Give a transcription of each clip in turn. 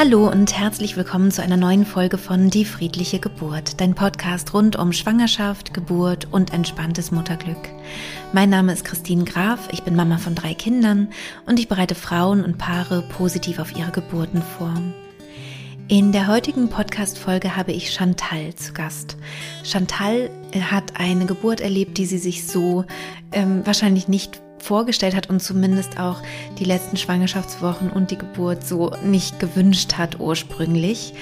Hallo und herzlich willkommen zu einer neuen Folge von Die friedliche Geburt, dein Podcast rund um Schwangerschaft, Geburt und entspanntes Mutterglück. Mein Name ist Christine Graf, ich bin Mama von drei Kindern und ich bereite Frauen und Paare positiv auf ihre Geburten vor. In der heutigen Podcast-Folge habe ich Chantal zu Gast. Chantal hat eine Geburt erlebt, die sie sich so ähm, wahrscheinlich nicht vorgestellt hat und zumindest auch die letzten Schwangerschaftswochen und die Geburt so nicht gewünscht hat ursprünglich.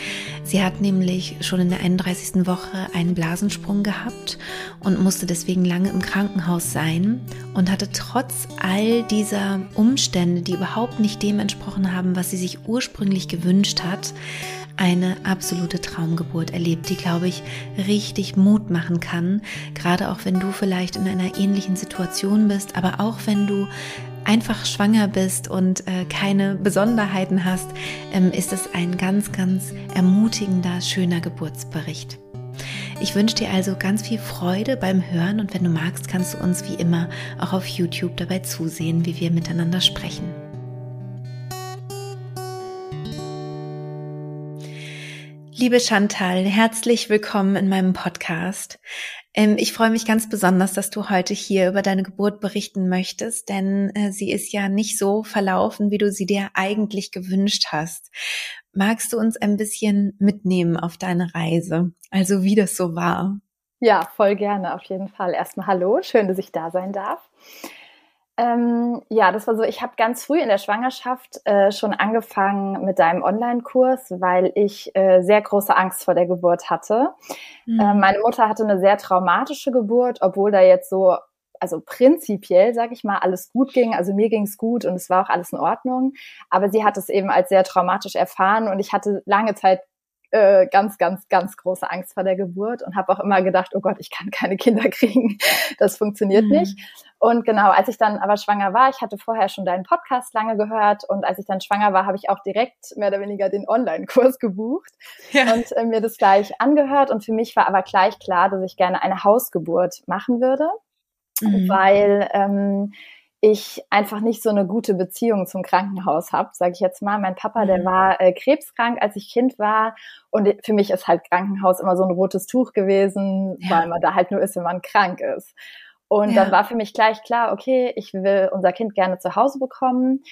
Sie hat nämlich schon in der 31. Woche einen Blasensprung gehabt und musste deswegen lange im Krankenhaus sein und hatte trotz all dieser Umstände, die überhaupt nicht dem entsprochen haben, was sie sich ursprünglich gewünscht hat, eine absolute Traumgeburt erlebt, die, glaube ich, richtig Mut machen kann. Gerade auch wenn du vielleicht in einer ähnlichen Situation bist, aber auch wenn du einfach schwanger bist und äh, keine Besonderheiten hast, ähm, ist es ein ganz, ganz ermutigender, schöner Geburtsbericht. Ich wünsche dir also ganz viel Freude beim Hören und wenn du magst, kannst du uns wie immer auch auf YouTube dabei zusehen, wie wir miteinander sprechen. Liebe Chantal, herzlich willkommen in meinem Podcast. Ähm, ich freue mich ganz besonders, dass du heute hier über deine Geburt berichten möchtest, denn äh, sie ist ja nicht so verlaufen, wie du sie dir eigentlich gewünscht hast. Magst du uns ein bisschen mitnehmen auf deine Reise, also wie das so war? Ja, voll gerne, auf jeden Fall. Erstmal hallo, schön, dass ich da sein darf. Ähm, ja, das war so, ich habe ganz früh in der Schwangerschaft äh, schon angefangen mit deinem Online-Kurs, weil ich äh, sehr große Angst vor der Geburt hatte. Mhm. Äh, meine Mutter hatte eine sehr traumatische Geburt, obwohl da jetzt so, also prinzipiell, sage ich mal, alles gut ging. Also mir ging es gut und es war auch alles in Ordnung. Aber sie hat es eben als sehr traumatisch erfahren und ich hatte lange Zeit äh, ganz, ganz, ganz große Angst vor der Geburt und habe auch immer gedacht, oh Gott, ich kann keine Kinder kriegen. Das funktioniert mhm. nicht. Und genau, als ich dann aber schwanger war, ich hatte vorher schon deinen Podcast lange gehört und als ich dann schwanger war, habe ich auch direkt mehr oder weniger den Online-Kurs gebucht ja. und äh, mir das gleich angehört. Und für mich war aber gleich klar, dass ich gerne eine Hausgeburt machen würde, mhm. weil ähm, ich einfach nicht so eine gute Beziehung zum Krankenhaus habe, sage ich jetzt mal. Mein Papa, der mhm. war äh, krebskrank, als ich Kind war. Und für mich ist halt Krankenhaus immer so ein rotes Tuch gewesen, ja. weil man da halt nur ist, wenn man krank ist. Und ja. dann war für mich gleich klar, okay, ich will unser Kind gerne zu Hause bekommen.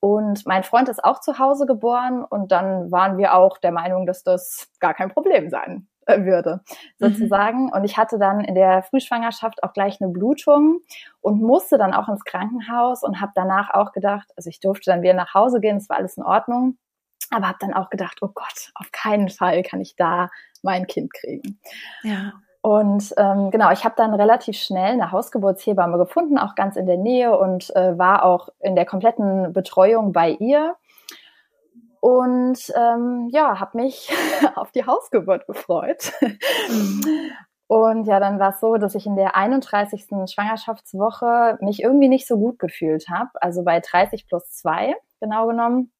Und mein Freund ist auch zu Hause geboren und dann waren wir auch der Meinung, dass das gar kein Problem sein würde, mhm. sozusagen. Mhm. Und ich hatte dann in der Frühschwangerschaft auch gleich eine Blutung und musste dann auch ins Krankenhaus und habe danach auch gedacht, also ich durfte dann wieder nach Hause gehen, es war alles in Ordnung, aber habe dann auch gedacht, oh Gott, auf keinen Fall kann ich da mein Kind kriegen. Ja. Und ähm, genau, ich habe dann relativ schnell eine Hausgeburtshebamme gefunden, auch ganz in der Nähe und äh, war auch in der kompletten Betreuung bei ihr und ähm, ja, habe mich auf die Hausgeburt gefreut. Mhm. Und ja, dann war es so, dass ich in der 31. Schwangerschaftswoche mich irgendwie nicht so gut gefühlt habe, also bei 30 plus 2 genau genommen.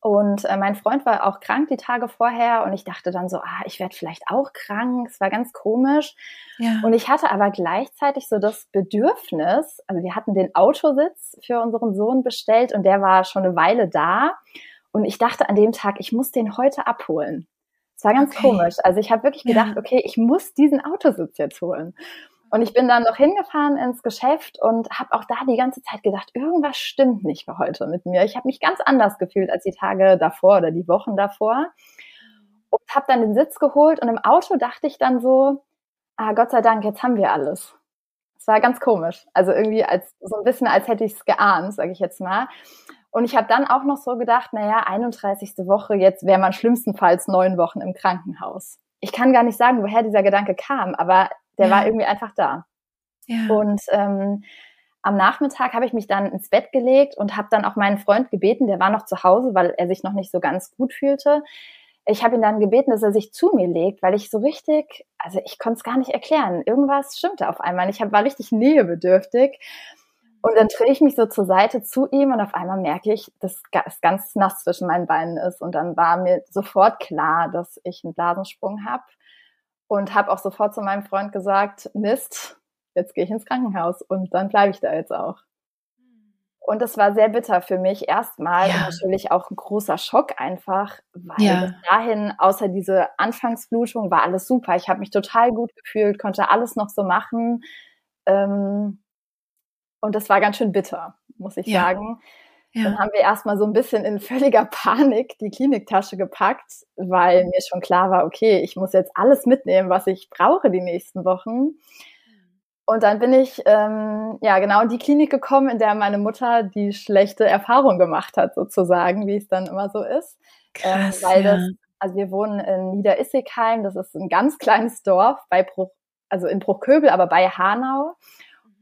Und äh, mein Freund war auch krank die Tage vorher und ich dachte dann so, ah, ich werde vielleicht auch krank. Es war ganz komisch. Ja. Und ich hatte aber gleichzeitig so das Bedürfnis, also wir hatten den Autositz für unseren Sohn bestellt und der war schon eine Weile da. Und ich dachte an dem Tag, ich muss den heute abholen. Es war ganz okay. komisch. Also ich habe wirklich gedacht, ja. okay, ich muss diesen Autositz jetzt holen. Und ich bin dann noch hingefahren ins Geschäft und habe auch da die ganze Zeit gedacht, irgendwas stimmt nicht für heute mit mir. Ich habe mich ganz anders gefühlt als die Tage davor oder die Wochen davor. Und habe dann den Sitz geholt und im Auto dachte ich dann so, ah, Gott sei Dank, jetzt haben wir alles. Es war ganz komisch. Also irgendwie als so ein bisschen, als hätte ich es geahnt, sage ich jetzt mal. Und ich habe dann auch noch so gedacht, naja, 31. Woche, jetzt wäre man schlimmstenfalls neun Wochen im Krankenhaus. Ich kann gar nicht sagen, woher dieser Gedanke kam, aber der ja. war irgendwie einfach da. Ja. Und ähm, am Nachmittag habe ich mich dann ins Bett gelegt und habe dann auch meinen Freund gebeten, der war noch zu Hause, weil er sich noch nicht so ganz gut fühlte. Ich habe ihn dann gebeten, dass er sich zu mir legt, weil ich so richtig, also ich konnte es gar nicht erklären. Irgendwas stimmte auf einmal. Ich hab, war richtig nähebedürftig. Und dann drehe ich mich so zur Seite zu ihm und auf einmal merke ich, dass es ganz nass zwischen meinen Beinen ist. Und dann war mir sofort klar, dass ich einen Blasensprung habe und habe auch sofort zu meinem Freund gesagt, Mist, jetzt gehe ich ins Krankenhaus und dann bleibe ich da jetzt auch. Und das war sehr bitter für mich erstmal ja. und natürlich auch ein großer Schock einfach, weil ja. bis dahin, außer diese Anfangsblutung, war alles super. Ich habe mich total gut gefühlt, konnte alles noch so machen. Ähm, und das war ganz schön bitter, muss ich ja. sagen. Ja. Dann haben wir erstmal so ein bisschen in völliger Panik die Kliniktasche gepackt, weil mir schon klar war, okay, ich muss jetzt alles mitnehmen, was ich brauche die nächsten Wochen. Und dann bin ich ähm, ja genau in die Klinik gekommen, in der meine Mutter die schlechte Erfahrung gemacht hat, sozusagen, wie es dann immer so ist. Ähm, Krass, ähm, weil ja. das, also wir wohnen in Niederissigheim, das ist ein ganz kleines Dorf bei Bruch, also in Bruchköbel, aber bei Hanau.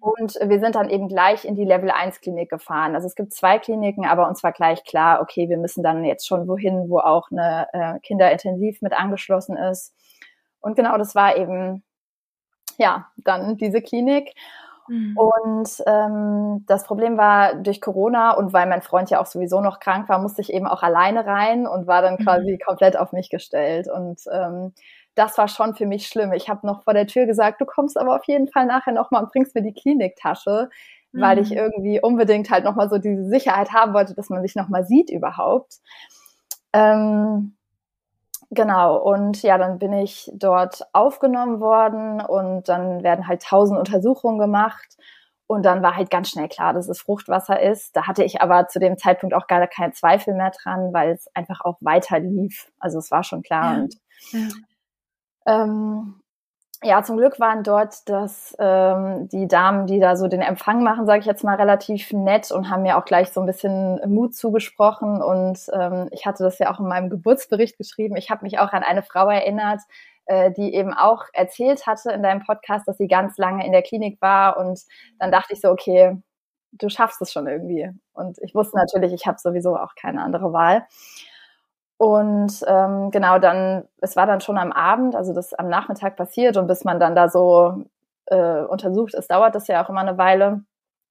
Und wir sind dann eben gleich in die Level 1 Klinik gefahren. Also es gibt zwei Kliniken, aber uns war gleich klar, okay, wir müssen dann jetzt schon wohin, wo auch eine äh, Kinderintensiv mit angeschlossen ist. Und genau das war eben ja, dann diese Klinik. Mhm. Und ähm, das Problem war durch Corona und weil mein Freund ja auch sowieso noch krank war, musste ich eben auch alleine rein und war dann quasi mhm. komplett auf mich gestellt. Und ähm, das war schon für mich schlimm. Ich habe noch vor der Tür gesagt, du kommst aber auf jeden Fall nachher nochmal und bringst mir die Kliniktasche, mhm. weil ich mhm. irgendwie unbedingt halt nochmal so diese Sicherheit haben wollte, dass man sich nochmal sieht überhaupt. Ähm, Genau, und ja, dann bin ich dort aufgenommen worden und dann werden halt tausend Untersuchungen gemacht. Und dann war halt ganz schnell klar, dass es Fruchtwasser ist. Da hatte ich aber zu dem Zeitpunkt auch gar keinen Zweifel mehr dran, weil es einfach auch weiter lief. Also es war schon klar. Ja, und ja. Ähm, ja, zum Glück waren dort das, ähm, die Damen, die da so den Empfang machen, sage ich jetzt mal, relativ nett und haben mir auch gleich so ein bisschen Mut zugesprochen. Und ähm, ich hatte das ja auch in meinem Geburtsbericht geschrieben. Ich habe mich auch an eine Frau erinnert, äh, die eben auch erzählt hatte in deinem Podcast, dass sie ganz lange in der Klinik war. Und dann dachte ich so, okay, du schaffst es schon irgendwie. Und ich wusste natürlich, ich habe sowieso auch keine andere Wahl. Und ähm, genau, dann, es war dann schon am Abend, also das am Nachmittag passiert und bis man dann da so äh, untersucht ist, dauert das ja auch immer eine Weile.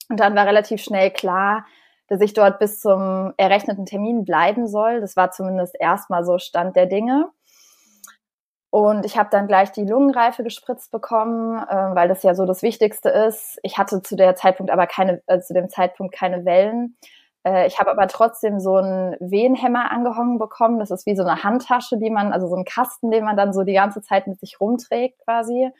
Und dann war relativ schnell klar, dass ich dort bis zum errechneten Termin bleiben soll. Das war zumindest erstmal so Stand der Dinge. Und ich habe dann gleich die Lungenreife gespritzt bekommen, äh, weil das ja so das Wichtigste ist. Ich hatte zu der Zeitpunkt aber keine, äh, zu dem Zeitpunkt keine Wellen. Äh, ich habe aber trotzdem so einen Wehenhemmer angehangen bekommen. Das ist wie so eine Handtasche, die man, also so ein Kasten, den man dann so die ganze Zeit mit sich rumträgt quasi,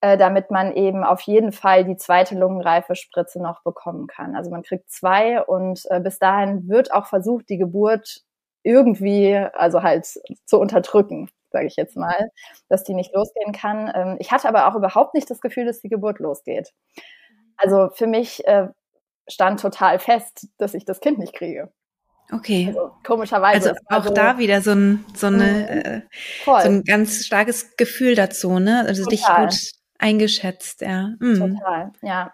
äh, damit man eben auf jeden Fall die zweite Lungenreifespritze noch bekommen kann. Also man kriegt zwei und äh, bis dahin wird auch versucht, die Geburt irgendwie, also halt zu unterdrücken, sage ich jetzt mal, dass die nicht losgehen kann. Ähm, ich hatte aber auch überhaupt nicht das Gefühl, dass die Geburt losgeht. Also für mich äh, stand total fest, dass ich das Kind nicht kriege. Okay. Also, komischerweise. Also auch so, da wieder so ein, so, eine, mhm. äh, so ein ganz starkes Gefühl dazu, ne? Also total. dich gut eingeschätzt, ja. Mhm. Total, ja.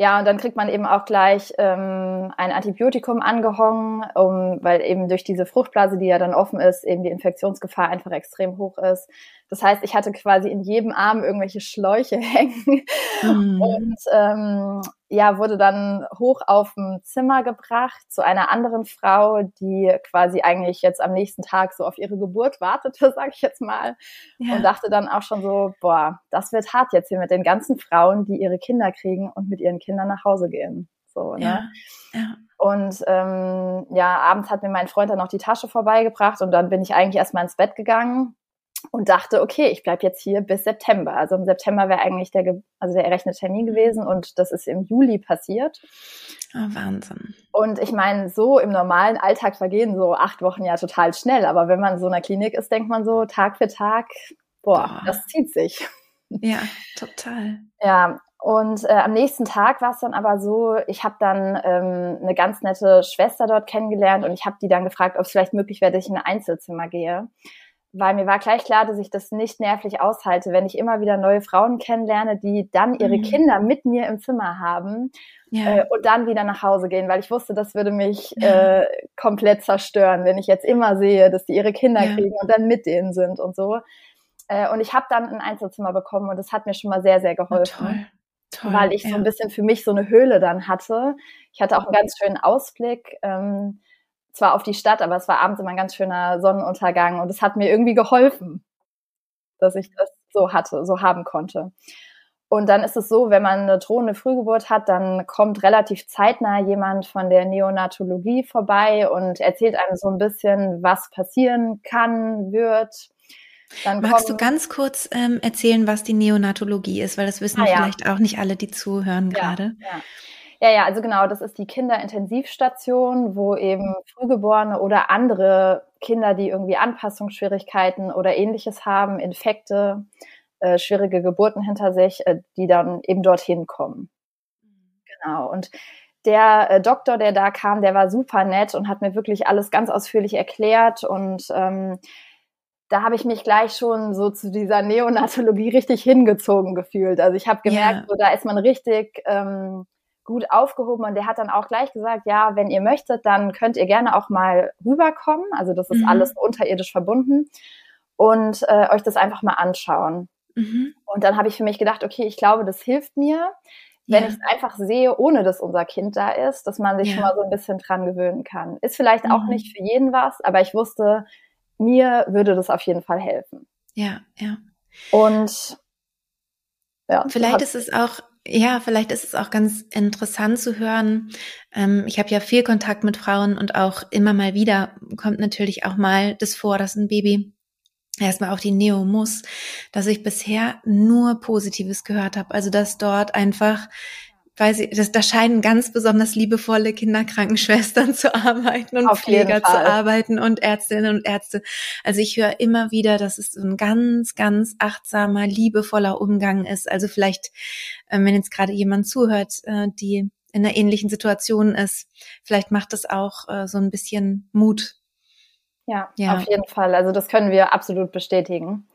Ja, und dann kriegt man eben auch gleich ähm, ein Antibiotikum angehangen, um, weil eben durch diese Fruchtblase, die ja dann offen ist, eben die Infektionsgefahr einfach extrem hoch ist. Das heißt, ich hatte quasi in jedem Arm irgendwelche Schläuche hängen mhm. und ähm, ja, wurde dann hoch auf dem Zimmer gebracht zu einer anderen Frau, die quasi eigentlich jetzt am nächsten Tag so auf ihre Geburt wartete, sag ich jetzt mal. Ja. Und dachte dann auch schon so, boah, das wird hart jetzt hier mit den ganzen Frauen, die ihre Kinder kriegen und mit ihren Kindern nach Hause gehen. So, ne? Ja. ja. Und ähm, ja, abends hat mir mein Freund dann noch die Tasche vorbeigebracht und dann bin ich eigentlich erstmal ins Bett gegangen und dachte, okay, ich bleib jetzt hier bis September. Also im September wäre eigentlich der, also der errechnete Termin gewesen und das ist im Juli passiert. Oh, Wahnsinn. Und ich meine, so im normalen Alltag vergehen so acht Wochen ja total schnell, aber wenn man in so einer Klinik ist, denkt man so Tag für Tag, boah, oh. das zieht sich. Ja, total. Ja, und äh, am nächsten Tag war es dann aber so, ich habe dann ähm, eine ganz nette Schwester dort kennengelernt und ich habe die dann gefragt, ob es vielleicht möglich wäre, dass ich in ein Einzelzimmer gehe weil mir war gleich klar, dass ich das nicht nervlich aushalte, wenn ich immer wieder neue Frauen kennenlerne, die dann ihre mhm. Kinder mit mir im Zimmer haben ja. äh, und dann wieder nach Hause gehen, weil ich wusste, das würde mich ja. äh, komplett zerstören, wenn ich jetzt immer sehe, dass die ihre Kinder ja. kriegen und dann mit denen sind und so. Äh, und ich habe dann ein Einzelzimmer bekommen und das hat mir schon mal sehr, sehr geholfen. Toll. Toll, weil ich so ein bisschen für mich so eine Höhle dann hatte. Ich hatte auch einen ganz schönen Ausblick. Ähm, zwar auf die Stadt, aber es war abends immer ein ganz schöner Sonnenuntergang und es hat mir irgendwie geholfen, dass ich das so hatte, so haben konnte. Und dann ist es so, wenn man eine drohende Frühgeburt hat, dann kommt relativ zeitnah jemand von der Neonatologie vorbei und erzählt einem so ein bisschen, was passieren kann, wird. Dann Magst du ganz kurz ähm, erzählen, was die Neonatologie ist, weil das wissen ah, ja. vielleicht auch nicht alle, die zuhören ja, gerade. Ja. Ja, ja, also genau, das ist die Kinderintensivstation, wo eben Frühgeborene oder andere Kinder, die irgendwie Anpassungsschwierigkeiten oder ähnliches haben, Infekte, äh, schwierige Geburten hinter sich, äh, die dann eben dorthin kommen. Genau. Und der äh, Doktor, der da kam, der war super nett und hat mir wirklich alles ganz ausführlich erklärt und ähm, da habe ich mich gleich schon so zu dieser Neonatologie richtig hingezogen gefühlt. Also ich habe gemerkt, yeah. so, da ist man richtig ähm, gut aufgehoben und der hat dann auch gleich gesagt, ja, wenn ihr möchtet, dann könnt ihr gerne auch mal rüberkommen. Also das ist mhm. alles unterirdisch verbunden und äh, euch das einfach mal anschauen. Mhm. Und dann habe ich für mich gedacht, okay, ich glaube, das hilft mir, wenn ja. ich es einfach sehe, ohne dass unser Kind da ist, dass man sich ja. schon mal so ein bisschen dran gewöhnen kann. Ist vielleicht mhm. auch nicht für jeden was, aber ich wusste, mir würde das auf jeden Fall helfen. Ja, ja. Und ja. Vielleicht ist es auch, ja, vielleicht ist es auch ganz interessant zu hören. Ähm, ich habe ja viel Kontakt mit Frauen und auch immer mal wieder kommt natürlich auch mal das vor, dass ein Baby erstmal auch die Neo muss, dass ich bisher nur Positives gehört habe. Also dass dort einfach weiß ich, das, da scheinen ganz besonders liebevolle Kinderkrankenschwestern zu arbeiten und Auf Pfleger zu arbeiten und Ärztinnen und Ärzte. Also ich höre immer wieder, dass es so ein ganz, ganz achtsamer, liebevoller Umgang ist. Also vielleicht, äh, wenn jetzt gerade jemand zuhört, äh, die in einer ähnlichen Situation ist, vielleicht macht es auch äh, so ein bisschen Mut. Ja, ja, auf jeden Fall. Also das können wir absolut bestätigen.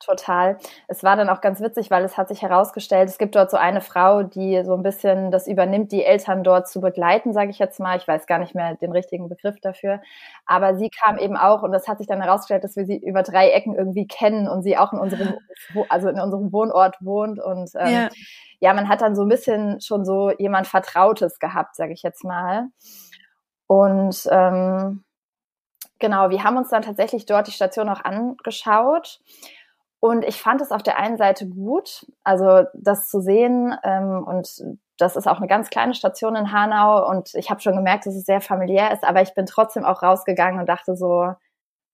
Total. Es war dann auch ganz witzig, weil es hat sich herausgestellt, es gibt dort so eine Frau, die so ein bisschen das übernimmt, die Eltern dort zu begleiten, sage ich jetzt mal. Ich weiß gar nicht mehr den richtigen Begriff dafür. Aber sie kam eben auch und es hat sich dann herausgestellt, dass wir sie über drei Ecken irgendwie kennen und sie auch in unserem, also in unserem Wohnort wohnt. Und ähm, ja. ja, man hat dann so ein bisschen schon so jemand Vertrautes gehabt, sage ich jetzt mal. Und ähm, genau, wir haben uns dann tatsächlich dort die Station auch angeschaut. Und ich fand es auf der einen Seite gut, also das zu sehen. Ähm, und das ist auch eine ganz kleine Station in Hanau. Und ich habe schon gemerkt, dass es sehr familiär ist. Aber ich bin trotzdem auch rausgegangen und dachte so,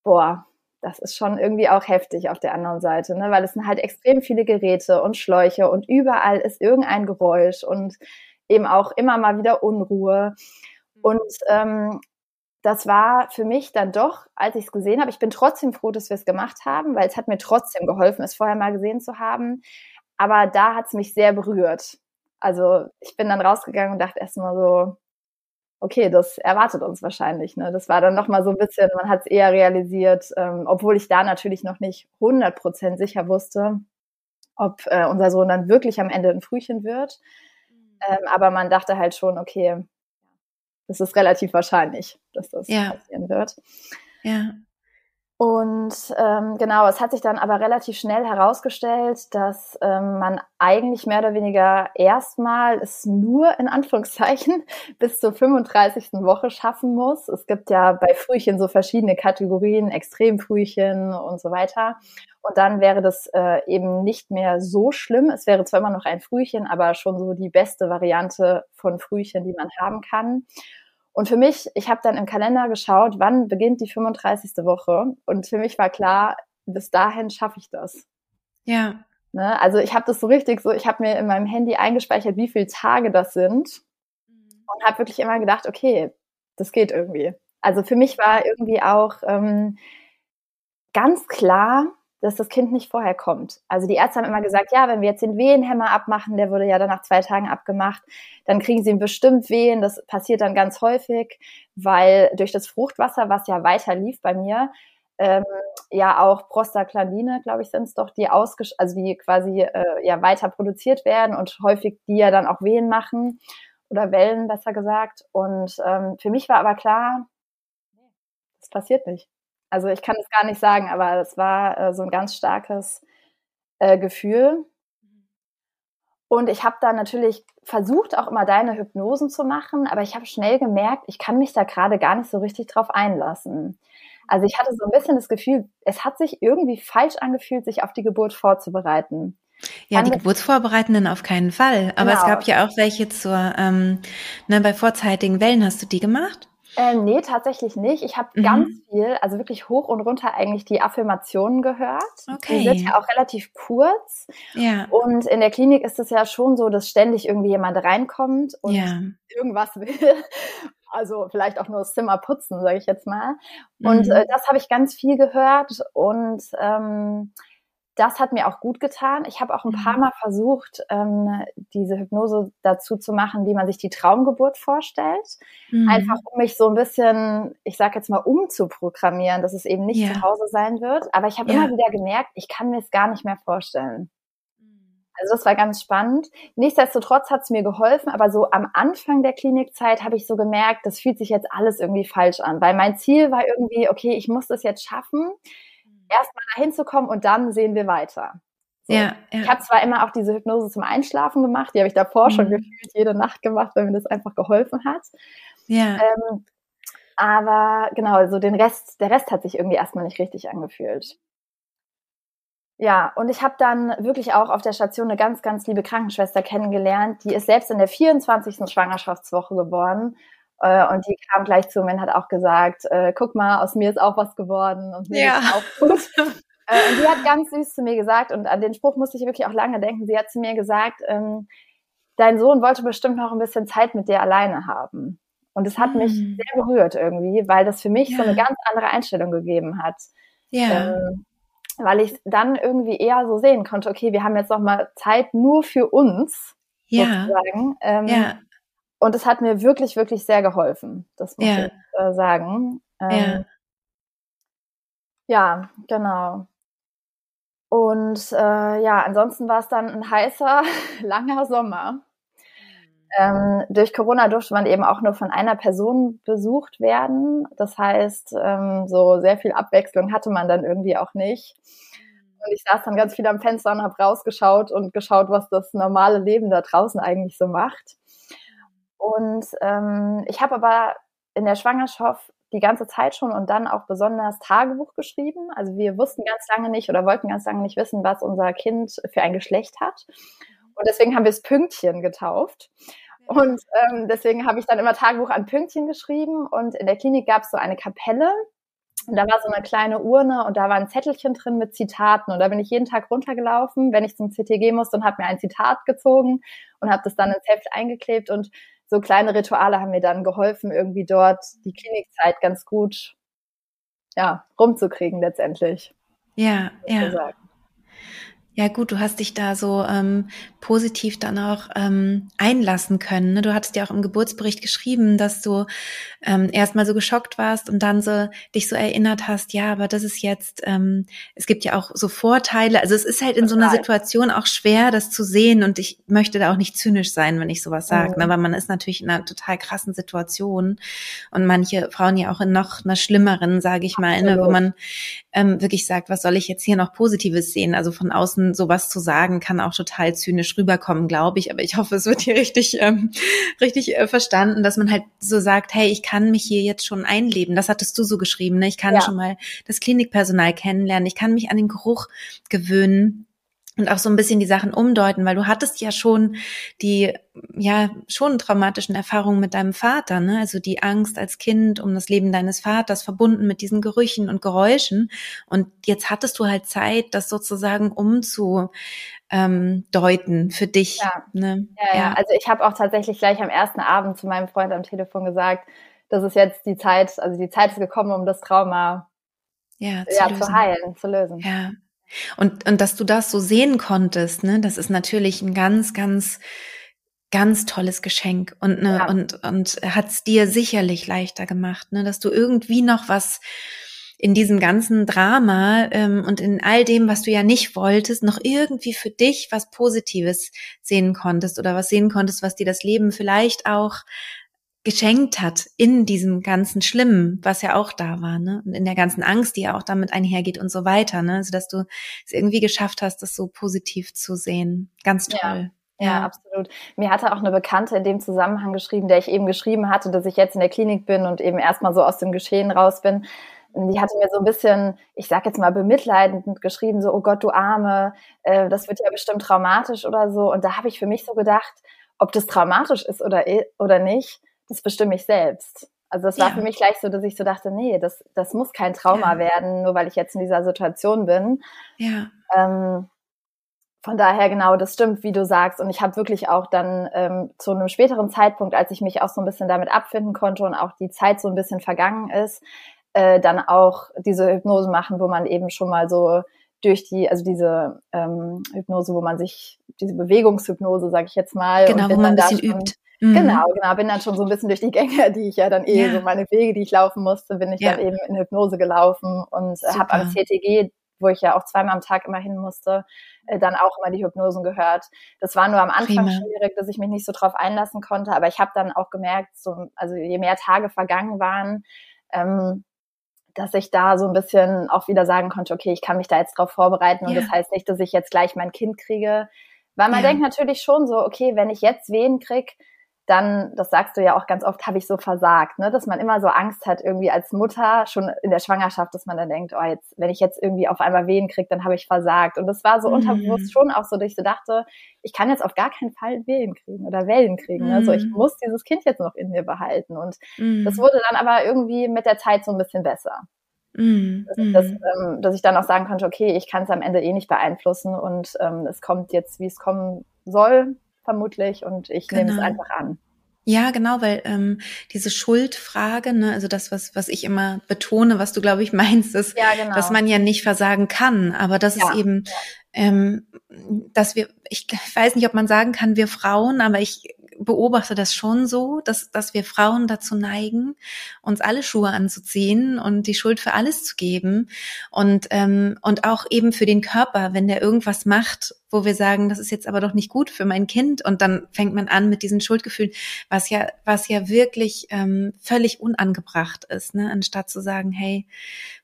boah, das ist schon irgendwie auch heftig auf der anderen Seite, ne? weil es sind halt extrem viele Geräte und Schläuche und überall ist irgendein Geräusch und eben auch immer mal wieder Unruhe. Und ähm, das war für mich dann doch, als ich es gesehen habe, ich bin trotzdem froh, dass wir es gemacht haben, weil es hat mir trotzdem geholfen, es vorher mal gesehen zu haben. Aber da hat es mich sehr berührt. Also ich bin dann rausgegangen und dachte erstmal so, okay, das erwartet uns wahrscheinlich. Ne? Das war dann nochmal so ein bisschen, man hat es eher realisiert, ähm, obwohl ich da natürlich noch nicht 100% sicher wusste, ob äh, unser Sohn dann wirklich am Ende ein Frühchen wird. Mhm. Ähm, aber man dachte halt schon, okay, es ist relativ wahrscheinlich, dass das ja. passieren wird. Ja. Und ähm, genau, es hat sich dann aber relativ schnell herausgestellt, dass ähm, man eigentlich mehr oder weniger erstmal es nur in Anführungszeichen bis zur 35. Woche schaffen muss. Es gibt ja bei Frühchen so verschiedene Kategorien, Extremfrühchen und so weiter. Und dann wäre das äh, eben nicht mehr so schlimm. Es wäre zwar immer noch ein Frühchen, aber schon so die beste Variante von Frühchen, die man haben kann. Und für mich, ich habe dann im Kalender geschaut, wann beginnt die 35. Woche. Und für mich war klar, bis dahin schaffe ich das. Ja. Ne? Also ich habe das so richtig so, ich habe mir in meinem Handy eingespeichert, wie viele Tage das sind. Mhm. Und habe wirklich immer gedacht, okay, das geht irgendwie. Also für mich war irgendwie auch ähm, ganz klar, dass das Kind nicht vorher kommt. Also die Ärzte haben immer gesagt, ja, wenn wir jetzt den Wehenhämmer abmachen, der wurde ja dann nach zwei Tagen abgemacht, dann kriegen sie bestimmt Wehen. Das passiert dann ganz häufig, weil durch das Fruchtwasser, was ja weiter lief bei mir, ähm, ja auch Prostaglandine, glaube ich, sind es doch, die ausgesch also die quasi äh, ja weiter produziert werden und häufig die ja dann auch Wehen machen oder Wellen, besser gesagt. Und ähm, für mich war aber klar, das passiert nicht. Also ich kann es gar nicht sagen, aber es war äh, so ein ganz starkes äh, Gefühl. Und ich habe da natürlich versucht, auch immer deine Hypnosen zu machen, aber ich habe schnell gemerkt, ich kann mich da gerade gar nicht so richtig drauf einlassen. Also ich hatte so ein bisschen das Gefühl, es hat sich irgendwie falsch angefühlt, sich auf die Geburt vorzubereiten. Ja, die Geburtsvorbereitenden auf keinen Fall. Aber genau. es gab ja auch welche zur, ähm, ne, bei vorzeitigen Wellen hast du die gemacht? Äh, nee, tatsächlich nicht. Ich habe mhm. ganz viel, also wirklich hoch und runter eigentlich die Affirmationen gehört. Okay. Die sind ja auch relativ kurz. Ja. Und in der Klinik ist es ja schon so, dass ständig irgendwie jemand reinkommt und ja. irgendwas will. Also vielleicht auch nur das Zimmer putzen, sage ich jetzt mal. Und mhm. äh, das habe ich ganz viel gehört und ähm, das hat mir auch gut getan. Ich habe auch ein paar mhm. Mal versucht, ähm, diese Hypnose dazu zu machen, wie man sich die Traumgeburt vorstellt. Mhm. Einfach um mich so ein bisschen, ich sage jetzt mal, umzuprogrammieren, dass es eben nicht ja. zu Hause sein wird. Aber ich habe ja. immer wieder gemerkt, ich kann mir es gar nicht mehr vorstellen. Mhm. Also das war ganz spannend. Nichtsdestotrotz hat es mir geholfen, aber so am Anfang der Klinikzeit habe ich so gemerkt, das fühlt sich jetzt alles irgendwie falsch an, weil mein Ziel war irgendwie, okay, ich muss das jetzt schaffen erstmal dahin zu kommen und dann sehen wir weiter. So. Ja, ja. Ich habe zwar immer auch diese Hypnose zum Einschlafen gemacht, die habe ich davor mhm. schon gefühlt jede Nacht gemacht, weil mir das einfach geholfen hat. Ja. Ähm, aber genau, so den Rest, der Rest hat sich irgendwie erstmal nicht richtig angefühlt. Ja, und ich habe dann wirklich auch auf der Station eine ganz, ganz liebe Krankenschwester kennengelernt. Die ist selbst in der 24. Schwangerschaftswoche geboren und die kam gleich zu mir und hat auch gesagt, äh, guck mal, aus mir ist auch was geworden und mir ja. ist auch gut. äh, und die hat ganz süß zu mir gesagt, und an den Spruch musste ich wirklich auch lange denken, sie hat zu mir gesagt, ähm, dein Sohn wollte bestimmt noch ein bisschen Zeit mit dir alleine haben. Und es hat mhm. mich sehr berührt irgendwie, weil das für mich ja. so eine ganz andere Einstellung gegeben hat. Ja. Ähm, weil ich dann irgendwie eher so sehen konnte, okay, wir haben jetzt noch mal Zeit nur für uns, ja. sozusagen. Ähm, ja. Und es hat mir wirklich, wirklich sehr geholfen. Das muss ja. ich äh, sagen. Ähm, ja. ja, genau. Und äh, ja, ansonsten war es dann ein heißer, langer Sommer. Ähm, durch Corona durfte man eben auch nur von einer Person besucht werden. Das heißt, ähm, so sehr viel Abwechslung hatte man dann irgendwie auch nicht. Und ich saß dann ganz viel am Fenster und habe rausgeschaut und geschaut, was das normale Leben da draußen eigentlich so macht. Und ähm, ich habe aber in der Schwangerschaft die ganze Zeit schon und dann auch besonders Tagebuch geschrieben. Also wir wussten ganz lange nicht oder wollten ganz lange nicht wissen, was unser Kind für ein Geschlecht hat. Und deswegen haben wir es Pünktchen getauft. Und ähm, deswegen habe ich dann immer Tagebuch an Pünktchen geschrieben. Und in der Klinik gab es so eine Kapelle. Und da war so eine kleine Urne und da war ein Zettelchen drin mit Zitaten. Und da bin ich jeden Tag runtergelaufen, wenn ich zum CTG musste und habe mir ein Zitat gezogen und habe das dann ins Heft eingeklebt. Und so kleine Rituale haben mir dann geholfen, irgendwie dort die Klinikzeit ganz gut ja, rumzukriegen letztendlich. Ja, ja. Ja gut, du hast dich da so ähm, positiv dann auch ähm, einlassen können. Ne? Du hattest ja auch im Geburtsbericht geschrieben, dass du ähm, erstmal so geschockt warst und dann so dich so erinnert hast, ja, aber das ist jetzt, ähm, es gibt ja auch so Vorteile. Also es ist halt in so einer Situation auch schwer, das zu sehen und ich möchte da auch nicht zynisch sein, wenn ich sowas sage, mhm. ne? weil man ist natürlich in einer total krassen Situation und manche Frauen ja auch in noch einer schlimmeren, sage ich mal, ne? wo man ähm, wirklich sagt, was soll ich jetzt hier noch Positives sehen? Also von außen sowas zu sagen, kann auch total zynisch rüberkommen, glaube ich. Aber ich hoffe, es wird hier richtig, ähm, richtig äh, verstanden, dass man halt so sagt, hey, ich kann mich hier jetzt schon einleben. Das hattest du so geschrieben, ne? Ich kann ja. schon mal das Klinikpersonal kennenlernen. Ich kann mich an den Geruch gewöhnen und auch so ein bisschen die Sachen umdeuten, weil du hattest ja schon die, ja, schon traumatischen Erfahrungen mit deinem Vater, ne? Also die Angst als Kind um das Leben deines Vaters verbunden mit diesen Gerüchen und Geräuschen. Und jetzt hattest du halt Zeit, das sozusagen umzudeuten ähm, für dich. Ja. Ne? Ja, ja, ja. Also ich habe auch tatsächlich gleich am ersten Abend zu meinem Freund am Telefon gesagt, das ist jetzt die Zeit, also die Zeit ist gekommen, um das Trauma ja, zu, ja, zu heilen, zu lösen. Ja, und, und dass du das so sehen konntest, ne, das ist natürlich ein ganz, ganz, ganz tolles Geschenk und ne, ja. und und hat's dir sicherlich leichter gemacht, ne, dass du irgendwie noch was in diesem ganzen Drama ähm, und in all dem, was du ja nicht wolltest, noch irgendwie für dich was Positives sehen konntest oder was sehen konntest, was dir das Leben vielleicht auch geschenkt hat in diesem ganzen Schlimmen, was ja auch da war, ne? Und in der ganzen Angst, die ja auch damit einhergeht und so weiter, ne? Also dass du es irgendwie geschafft hast, das so positiv zu sehen. Ganz toll. Ja. Ja, absolut. Mir hatte auch eine Bekannte in dem Zusammenhang geschrieben, der ich eben geschrieben hatte, dass ich jetzt in der Klinik bin und eben erstmal so aus dem Geschehen raus bin. die hatte mir so ein bisschen, ich sag jetzt mal bemitleidend geschrieben, so, oh Gott, du Arme, äh, das wird ja bestimmt traumatisch oder so. Und da habe ich für mich so gedacht, ob das traumatisch ist oder, oder nicht, das bestimme ich selbst. Also das war ja. für mich gleich so, dass ich so dachte, nee, das, das muss kein Trauma ja. werden, nur weil ich jetzt in dieser Situation bin. Ja. Ähm, von daher genau, das stimmt, wie du sagst. Und ich habe wirklich auch dann ähm, zu einem späteren Zeitpunkt, als ich mich auch so ein bisschen damit abfinden konnte und auch die Zeit so ein bisschen vergangen ist, äh, dann auch diese Hypnose machen, wo man eben schon mal so durch die, also diese ähm, Hypnose, wo man sich, diese Bewegungshypnose, sage ich jetzt mal. Genau, wo man ein bisschen übt. Mhm. Genau, genau, bin dann schon so ein bisschen durch die Gänge, die ich ja dann eh, ja. so meine Wege, die ich laufen musste, bin ich ja. dann eben in Hypnose gelaufen und äh, habe am CTG, wo ich ja auch zweimal am Tag immer hin musste, äh, dann auch immer die Hypnosen gehört. Das war nur am Anfang Prima. schwierig, dass ich mich nicht so drauf einlassen konnte, aber ich habe dann auch gemerkt, so, also je mehr Tage vergangen waren, ähm, dass ich da so ein bisschen auch wieder sagen konnte, okay, ich kann mich da jetzt drauf vorbereiten und ja. das heißt nicht, dass ich jetzt gleich mein Kind kriege. Weil man ja. denkt natürlich schon so, okay, wenn ich jetzt Wehen krieg, dann, das sagst du ja auch ganz oft, habe ich so versagt, ne? dass man immer so Angst hat, irgendwie als Mutter, schon in der Schwangerschaft, dass man dann denkt, oh, jetzt, wenn ich jetzt irgendwie auf einmal Wehen kriege, dann habe ich versagt. Und das war so mhm. unterbewusst schon auch so, dass ich so dachte, ich kann jetzt auf gar keinen Fall Wehen kriegen oder Wellen kriegen. Mhm. Ne? So, ich mhm. muss dieses Kind jetzt noch in mir behalten. Und mhm. das wurde dann aber irgendwie mit der Zeit so ein bisschen besser. Mhm. Dass, dass, mhm. ähm, dass, ich dann auch sagen konnte, okay, ich kann es am Ende eh nicht beeinflussen und ähm, es kommt jetzt, wie es kommen soll vermutlich und ich genau. nehme es genau. einfach an. Ja, genau, weil ähm, diese Schuldfrage, ne, also das, was, was ich immer betone, was du, glaube ich, meinst, ist, ja, genau. dass man ja nicht versagen kann, aber das ja. ist eben, ähm, dass wir, ich weiß nicht, ob man sagen kann, wir Frauen, aber ich beobachte das schon so, dass, dass wir Frauen dazu neigen, uns alle Schuhe anzuziehen und die Schuld für alles zu geben und, ähm, und auch eben für den Körper, wenn der irgendwas macht, wo wir sagen, das ist jetzt aber doch nicht gut für mein Kind. Und dann fängt man an mit diesen Schuldgefühlen, was ja, was ja wirklich ähm, völlig unangebracht ist, ne? anstatt zu sagen, hey,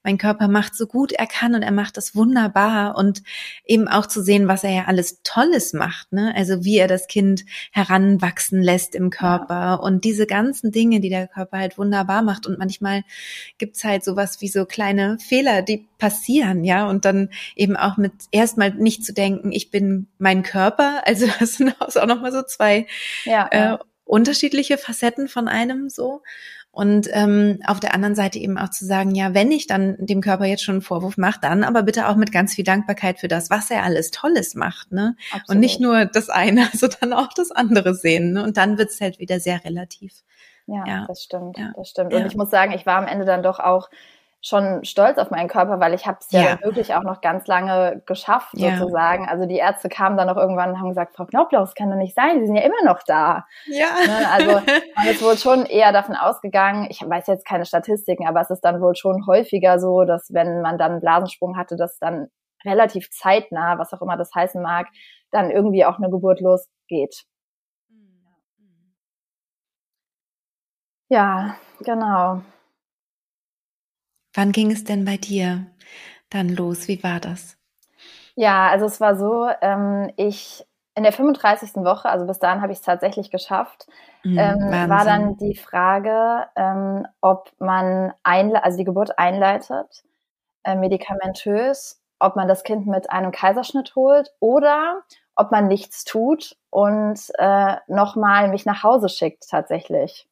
mein Körper macht so gut er kann und er macht das wunderbar. Und eben auch zu sehen, was er ja alles Tolles macht, ne? also wie er das Kind heranwachsen lässt im Körper. Und diese ganzen Dinge, die der Körper halt wunderbar macht. Und manchmal gibt's halt sowas wie so kleine Fehler, die passieren, ja, und dann eben auch mit erstmal nicht zu denken, ich bin mein Körper, also das sind auch nochmal so zwei ja, äh, unterschiedliche Facetten von einem so. Und ähm, auf der anderen Seite eben auch zu sagen, ja, wenn ich dann dem Körper jetzt schon einen Vorwurf mache, dann aber bitte auch mit ganz viel Dankbarkeit für das, was er alles Tolles macht, ne? Absolut. Und nicht nur das eine, sondern auch das andere sehen. Ne? Und dann wird's halt wieder sehr relativ. Ja, ja. das stimmt, ja. das stimmt. Und ja. ich muss sagen, ich war am Ende dann doch auch schon stolz auf meinen Körper, weil ich habe es ja, ja. wirklich auch noch ganz lange geschafft ja. sozusagen. Also die Ärzte kamen dann noch irgendwann und haben gesagt, Frau Knoblauch, das kann doch nicht sein, Sie sind ja immer noch da. Ja. Ne? Also man ist wohl schon eher davon ausgegangen, ich weiß jetzt keine Statistiken, aber es ist dann wohl schon häufiger so, dass wenn man dann einen Blasensprung hatte, dass dann relativ zeitnah, was auch immer das heißen mag, dann irgendwie auch eine Geburt losgeht. Ja, genau. Wann ging es denn bei dir dann los? Wie war das? Ja, also es war so, ähm, ich in der 35. Woche, also bis dahin habe ich es tatsächlich geschafft, mhm, ähm, war dann die Frage, ähm, ob man also die Geburt einleitet, äh, medikamentös, ob man das Kind mit einem Kaiserschnitt holt oder ob man nichts tut und äh, nochmal mich nach Hause schickt tatsächlich.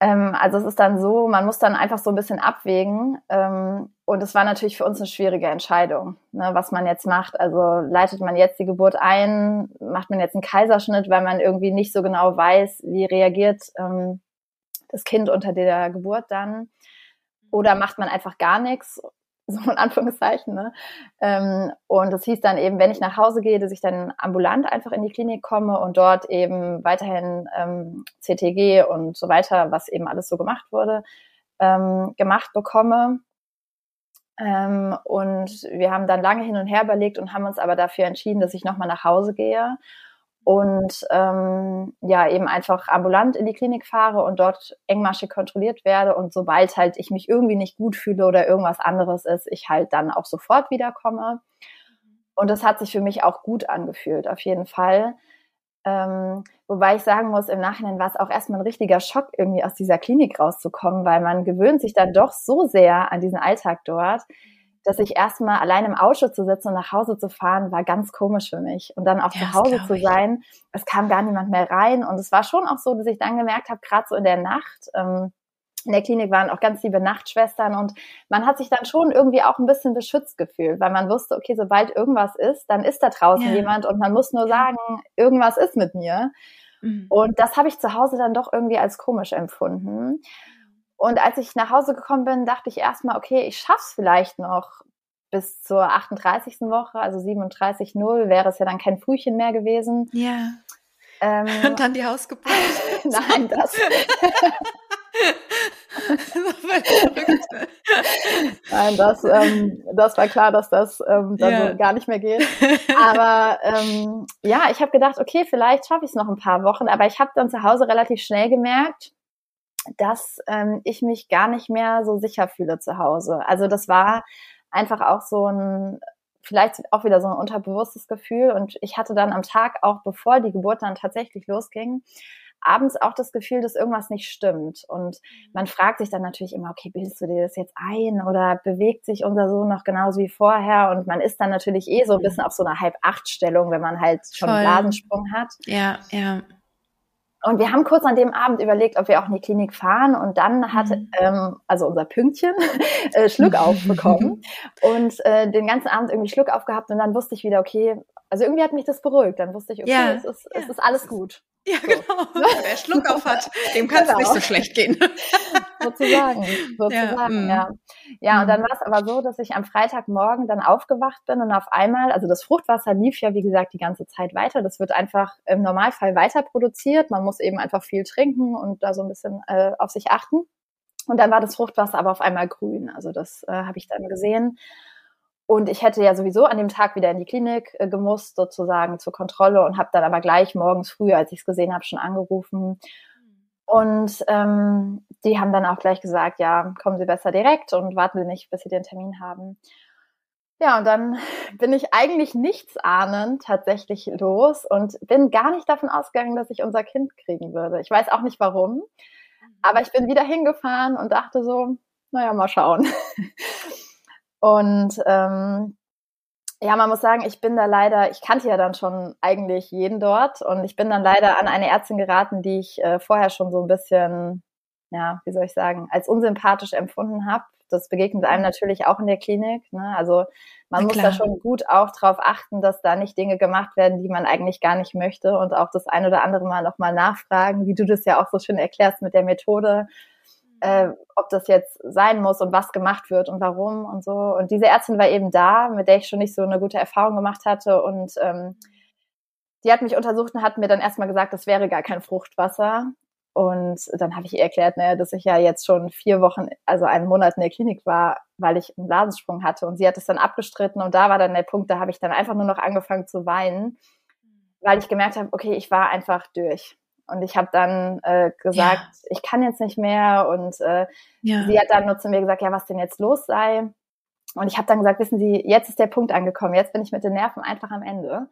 Ähm, also es ist dann so, man muss dann einfach so ein bisschen abwägen. Ähm, und es war natürlich für uns eine schwierige Entscheidung, ne, was man jetzt macht. Also leitet man jetzt die Geburt ein, macht man jetzt einen Kaiserschnitt, weil man irgendwie nicht so genau weiß, wie reagiert ähm, das Kind unter der Geburt dann. Oder macht man einfach gar nichts so in Anführungszeichen. Ne? Ähm, und das hieß dann eben, wenn ich nach Hause gehe, dass ich dann ambulant einfach in die Klinik komme und dort eben weiterhin ähm, CTG und so weiter, was eben alles so gemacht wurde, ähm, gemacht bekomme. Ähm, und wir haben dann lange hin und her überlegt und haben uns aber dafür entschieden, dass ich nochmal nach Hause gehe und ähm, ja eben einfach ambulant in die Klinik fahre und dort engmaschig kontrolliert werde und sobald halt ich mich irgendwie nicht gut fühle oder irgendwas anderes ist, ich halt dann auch sofort wiederkomme. Und das hat sich für mich auch gut angefühlt, auf jeden Fall. Ähm, wobei ich sagen muss, im Nachhinein war es auch erstmal ein richtiger Schock, irgendwie aus dieser Klinik rauszukommen, weil man gewöhnt sich dann doch so sehr an diesen Alltag dort, dass ich erstmal allein im Auto zu sitzen und nach Hause zu fahren, war ganz komisch für mich. Und dann auch ja, zu Hause zu sein, es kam gar niemand mehr rein. Und es war schon auch so, dass ich dann gemerkt habe, gerade so in der Nacht, ähm, in der Klinik waren auch ganz liebe Nachtschwestern und man hat sich dann schon irgendwie auch ein bisschen beschützt gefühlt, weil man wusste, okay, sobald irgendwas ist, dann ist da draußen ja. jemand und man muss nur sagen, irgendwas ist mit mir. Mhm. Und das habe ich zu Hause dann doch irgendwie als komisch empfunden. Und als ich nach Hause gekommen bin, dachte ich erstmal, okay, ich schaff's vielleicht noch bis zur 38. Woche, also 37,0 wäre es ja dann kein Frühchen mehr gewesen. Ja. Ähm, Und dann die Hausgeburt. Nein, das. Nein, das, ähm, das war klar, dass das ähm, dann ja. so gar nicht mehr geht. Aber ähm, ja, ich habe gedacht, okay, vielleicht schaffe ich es noch ein paar Wochen. Aber ich habe dann zu Hause relativ schnell gemerkt, dass ähm, ich mich gar nicht mehr so sicher fühle zu Hause. Also das war einfach auch so ein, vielleicht auch wieder so ein unterbewusstes Gefühl. Und ich hatte dann am Tag, auch bevor die Geburt dann tatsächlich losging, abends auch das Gefühl, dass irgendwas nicht stimmt. Und man fragt sich dann natürlich immer, okay, bildest du dir das jetzt ein oder bewegt sich unser Sohn noch genauso wie vorher? Und man ist dann natürlich eh so ein bisschen auf so einer Halb-Acht-Stellung, wenn man halt schon einen Blasensprung hat. Ja, ja. Und wir haben kurz an dem Abend überlegt, ob wir auch in die Klinik fahren. Und dann hat mhm. ähm, also unser Pünktchen äh, Schluck aufbekommen und äh, den ganzen Abend irgendwie Schluck aufgehabt. Und dann wusste ich wieder, okay, also irgendwie hat mich das beruhigt. Dann wusste ich, okay, ja. es, ist, ja. es ist alles gut. Ja, so. genau. Wer Schluck auf hat, dem kann es genau. nicht so schlecht gehen. sozusagen, sozusagen, ja. Ja, ja und mhm. dann war es aber so, dass ich am Freitagmorgen dann aufgewacht bin und auf einmal, also das Fruchtwasser lief ja, wie gesagt, die ganze Zeit weiter. Das wird einfach im Normalfall weiter produziert. Man muss eben einfach viel trinken und da so ein bisschen äh, auf sich achten. Und dann war das Fruchtwasser aber auf einmal grün. Also das äh, habe ich dann gesehen. Und ich hätte ja sowieso an dem Tag wieder in die Klinik äh, gemusst, sozusagen zur Kontrolle und habe dann aber gleich morgens früh, als ich es gesehen habe, schon angerufen. Und ähm, die haben dann auch gleich gesagt, ja, kommen Sie besser direkt und warten Sie nicht, bis Sie den Termin haben. Ja, und dann bin ich eigentlich nichts ahnend tatsächlich los und bin gar nicht davon ausgegangen, dass ich unser Kind kriegen würde. Ich weiß auch nicht warum, aber ich bin wieder hingefahren und dachte so, naja, mal schauen. Und ähm, ja, man muss sagen, ich bin da leider, ich kannte ja dann schon eigentlich jeden dort und ich bin dann leider an eine Ärztin geraten, die ich äh, vorher schon so ein bisschen, ja, wie soll ich sagen, als unsympathisch empfunden habe. Das begegnet einem natürlich auch in der Klinik. Ne? Also man muss da schon gut auch darauf achten, dass da nicht Dinge gemacht werden, die man eigentlich gar nicht möchte und auch das ein oder andere Mal nochmal nachfragen, wie du das ja auch so schön erklärst mit der Methode äh, ob das jetzt sein muss und was gemacht wird und warum und so. Und diese Ärztin war eben da, mit der ich schon nicht so eine gute Erfahrung gemacht hatte. Und ähm, die hat mich untersucht und hat mir dann erstmal gesagt, das wäre gar kein Fruchtwasser. Und dann habe ich ihr erklärt, ne, dass ich ja jetzt schon vier Wochen, also einen Monat in der Klinik war, weil ich einen Blasensprung hatte. Und sie hat es dann abgestritten. Und da war dann der Punkt, da habe ich dann einfach nur noch angefangen zu weinen, weil ich gemerkt habe, okay, ich war einfach durch. Und ich habe dann äh, gesagt, ja. ich kann jetzt nicht mehr. Und äh, ja. sie hat dann nur zu mir gesagt, ja, was denn jetzt los sei. Und ich habe dann gesagt, wissen Sie, jetzt ist der Punkt angekommen. Jetzt bin ich mit den Nerven einfach am Ende.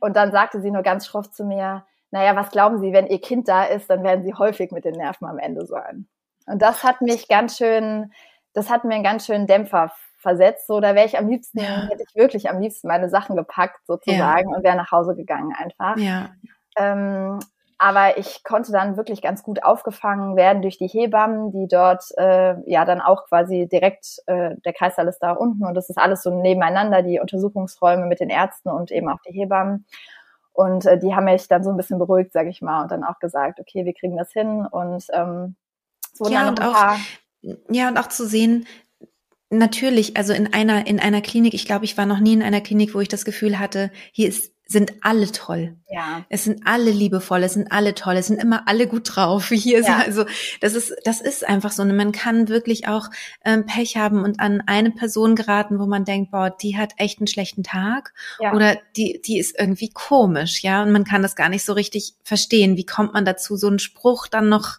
Und dann sagte sie nur ganz schroff zu mir, naja, was glauben Sie, wenn Ihr Kind da ist, dann werden Sie häufig mit den Nerven am Ende sein. Und das hat mich ganz schön, das hat mir einen ganz schönen Dämpfer versetzt. So, da wäre ich am liebsten, ja. hätte ich wirklich am liebsten meine Sachen gepackt sozusagen ja. und wäre nach Hause gegangen einfach. Ja. Ähm, aber ich konnte dann wirklich ganz gut aufgefangen werden durch die Hebammen, die dort äh, ja dann auch quasi direkt, äh, der Kreißsaal ist da unten und das ist alles so nebeneinander, die Untersuchungsräume mit den Ärzten und eben auch die Hebammen. Und äh, die haben mich dann so ein bisschen beruhigt, sage ich mal, und dann auch gesagt, okay, wir kriegen das hin. Und ähm, es wurden ja, dann noch ein paar. ja, und auch zu sehen, natürlich, also in einer, in einer Klinik, ich glaube, ich war noch nie in einer Klinik, wo ich das Gefühl hatte, hier ist sind alle toll. Ja. Es sind alle liebevoll, es sind alle toll, es sind immer alle gut drauf. Hier ja. also das ist das ist einfach so. Und man kann wirklich auch ähm, Pech haben und an eine Person geraten, wo man denkt, boah, die hat echt einen schlechten Tag ja. oder die die ist irgendwie komisch, ja. Und man kann das gar nicht so richtig verstehen. Wie kommt man dazu, so einen Spruch dann noch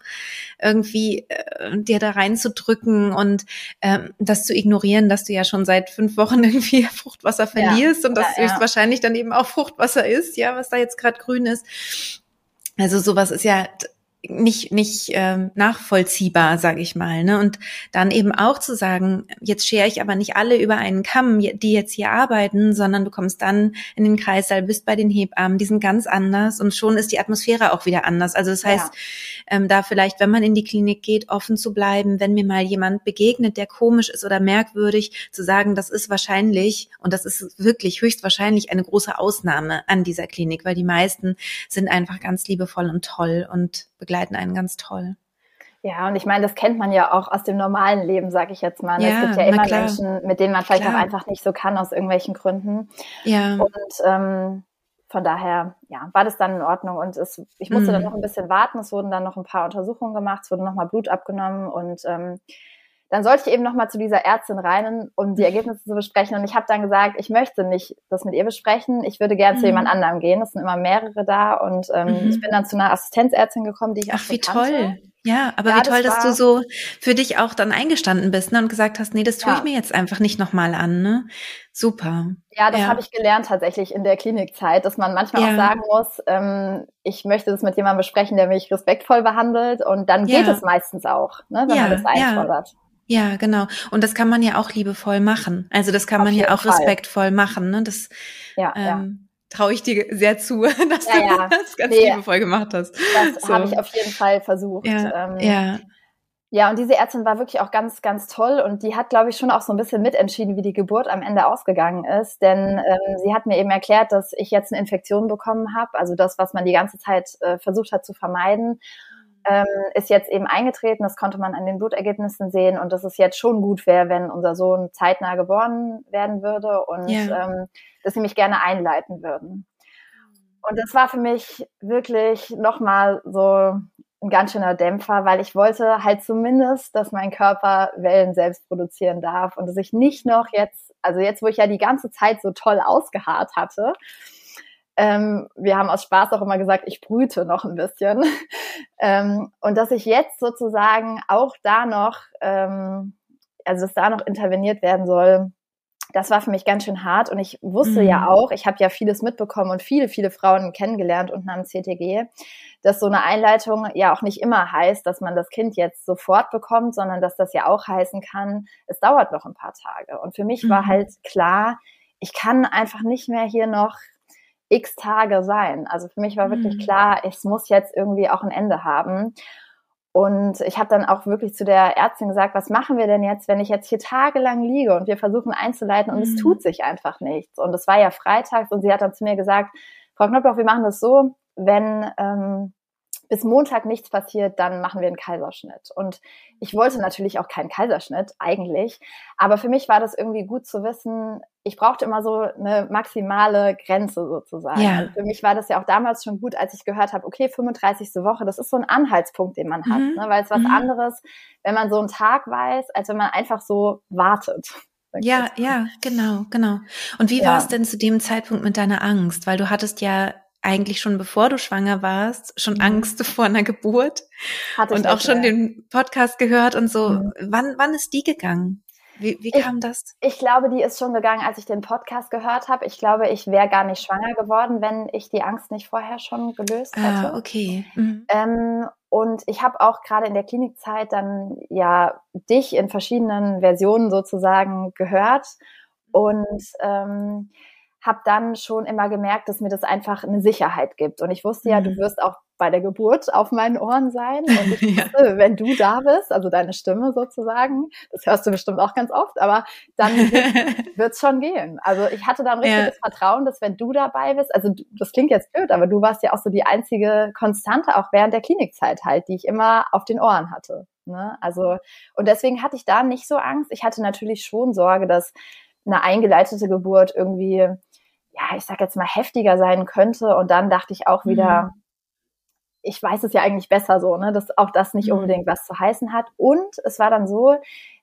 irgendwie äh, dir da reinzudrücken und ähm, das zu ignorieren, dass du ja schon seit fünf Wochen irgendwie Fruchtwasser verlierst ja. und das ja, höchstwahrscheinlich dann eben auch Fruchtwasser was er ist, ja, was da jetzt gerade grün ist. Also sowas ist ja nicht nicht ähm, nachvollziehbar, sage ich mal. Ne? Und dann eben auch zu sagen, jetzt schere ich aber nicht alle über einen Kamm, die jetzt hier arbeiten, sondern du kommst dann in den Kreißsaal, bist bei den Hebammen, die sind ganz anders und schon ist die Atmosphäre auch wieder anders. Also das heißt, ja. ähm, da vielleicht, wenn man in die Klinik geht, offen zu bleiben, wenn mir mal jemand begegnet, der komisch ist oder merkwürdig, zu sagen, das ist wahrscheinlich und das ist wirklich höchstwahrscheinlich eine große Ausnahme an dieser Klinik, weil die meisten sind einfach ganz liebevoll und toll und begleiten einen ganz toll. Ja, und ich meine, das kennt man ja auch aus dem normalen Leben, sage ich jetzt mal. Ja, es gibt ja immer Menschen, mit denen man vielleicht klar. auch einfach nicht so kann aus irgendwelchen Gründen. Ja. Und ähm, von daher, ja, war das dann in Ordnung. Und es, ich musste mhm. dann noch ein bisschen warten. Es wurden dann noch ein paar Untersuchungen gemacht, es wurde nochmal Blut abgenommen und ähm, dann sollte ich eben nochmal zu dieser Ärztin rein, um die Ergebnisse zu besprechen. Und ich habe dann gesagt, ich möchte nicht das mit ihr besprechen. Ich würde gerne mhm. zu jemand anderem gehen. Es sind immer mehrere da. Und ähm, mhm. ich bin dann zu einer Assistenzärztin gekommen, die ich Ach, wie kannte. toll. Ja, aber ja, wie toll, das dass du so für dich auch dann eingestanden bist ne, und gesagt hast, nee, das tue ja. ich mir jetzt einfach nicht nochmal an. Ne? Super. Ja, das ja. habe ich gelernt tatsächlich in der Klinikzeit, dass man manchmal auch sagen muss, ähm, ich möchte das mit jemandem besprechen, der mich respektvoll behandelt und dann geht es meistens auch, ne, wenn man das einfordert. Ja, genau. Und das kann man ja auch liebevoll machen. Also das kann Auf man ja auch Fall. respektvoll machen. Ne? Das ja, ähm, ja. traue ich dir sehr zu, dass ja, ja. du das ganz nee, liebevoll gemacht hast. Das so. habe ich auf jeden Fall versucht. Ja, ähm, ja. Ja, und diese Ärztin war wirklich auch ganz, ganz toll und die hat, glaube ich, schon auch so ein bisschen mitentschieden, wie die Geburt am Ende ausgegangen ist. Denn ähm, sie hat mir eben erklärt, dass ich jetzt eine Infektion bekommen habe, also das, was man die ganze Zeit äh, versucht hat zu vermeiden ähm, ist jetzt eben eingetreten. Das konnte man an den Blutergebnissen sehen und dass es jetzt schon gut wäre, wenn unser Sohn zeitnah geboren werden würde und ja. ähm, dass sie mich gerne einleiten würden. Und das war für mich wirklich nochmal so ein ganz schöner Dämpfer, weil ich wollte halt zumindest, dass mein Körper Wellen selbst produzieren darf und dass ich nicht noch jetzt, also jetzt, wo ich ja die ganze Zeit so toll ausgeharrt hatte, ähm, wir haben aus Spaß auch immer gesagt, ich brüte noch ein bisschen. ähm, und dass ich jetzt sozusagen auch da noch, ähm, also dass da noch interveniert werden soll, das war für mich ganz schön hart. Und ich wusste mhm. ja auch, ich habe ja vieles mitbekommen und viele, viele Frauen kennengelernt unten am CTG, dass so eine Einleitung ja auch nicht immer heißt, dass man das Kind jetzt sofort bekommt, sondern dass das ja auch heißen kann, es dauert noch ein paar Tage. Und für mich mhm. war halt klar, ich kann einfach nicht mehr hier noch x Tage sein. Also für mich war wirklich mhm. klar, es muss jetzt irgendwie auch ein Ende haben. Und ich habe dann auch wirklich zu der Ärztin gesagt, was machen wir denn jetzt, wenn ich jetzt hier tagelang liege und wir versuchen einzuleiten und mhm. es tut sich einfach nichts. Und es war ja freitags und sie hat dann zu mir gesagt, Frau Knopfloch, wir machen das so, wenn ähm, bis Montag nichts passiert, dann machen wir einen Kaiserschnitt. Und ich wollte natürlich auch keinen Kaiserschnitt eigentlich, aber für mich war das irgendwie gut zu wissen, ich brauchte immer so eine maximale Grenze sozusagen. Ja. für mich war das ja auch damals schon gut, als ich gehört habe, okay, 35. Woche, das ist so ein Anhaltspunkt, den man hat, mhm. ne? weil es was mhm. anderes, wenn man so einen Tag weiß, als wenn man einfach so wartet. Ja, ja, genau, genau. Und wie ja. war es denn zu dem Zeitpunkt mit deiner Angst? Weil du hattest ja eigentlich schon bevor du schwanger warst, schon mhm. Angst vor einer Geburt Hatte und auch schon ja. den Podcast gehört und so. Mhm. Wann, wann ist die gegangen? Wie, wie kam ich, das? Ich glaube, die ist schon gegangen, als ich den Podcast gehört habe. Ich glaube, ich wäre gar nicht schwanger geworden, wenn ich die Angst nicht vorher schon gelöst ah, hätte. Ah, okay. Mhm. Ähm, und ich habe auch gerade in der Klinikzeit dann ja dich in verschiedenen Versionen sozusagen gehört. Und ähm, habe dann schon immer gemerkt, dass mir das einfach eine Sicherheit gibt. Und ich wusste ja, du mhm. wirst auch bei der Geburt auf meinen Ohren sein. Und ich wusste, ja. wenn du da bist, also deine Stimme sozusagen, das hörst du bestimmt auch ganz oft, aber dann wird es schon gehen. Also ich hatte dann richtiges ja. Vertrauen, dass wenn du dabei bist, also das klingt jetzt blöd, aber du warst ja auch so die einzige Konstante, auch während der Klinikzeit halt, die ich immer auf den Ohren hatte. Ne? Also, und deswegen hatte ich da nicht so Angst. Ich hatte natürlich schon Sorge, dass eine eingeleitete Geburt irgendwie ja, ich sag jetzt mal, heftiger sein könnte. Und dann dachte ich auch wieder, mhm. ich weiß es ja eigentlich besser so, ne, dass auch das nicht mhm. unbedingt was zu heißen hat. Und es war dann so,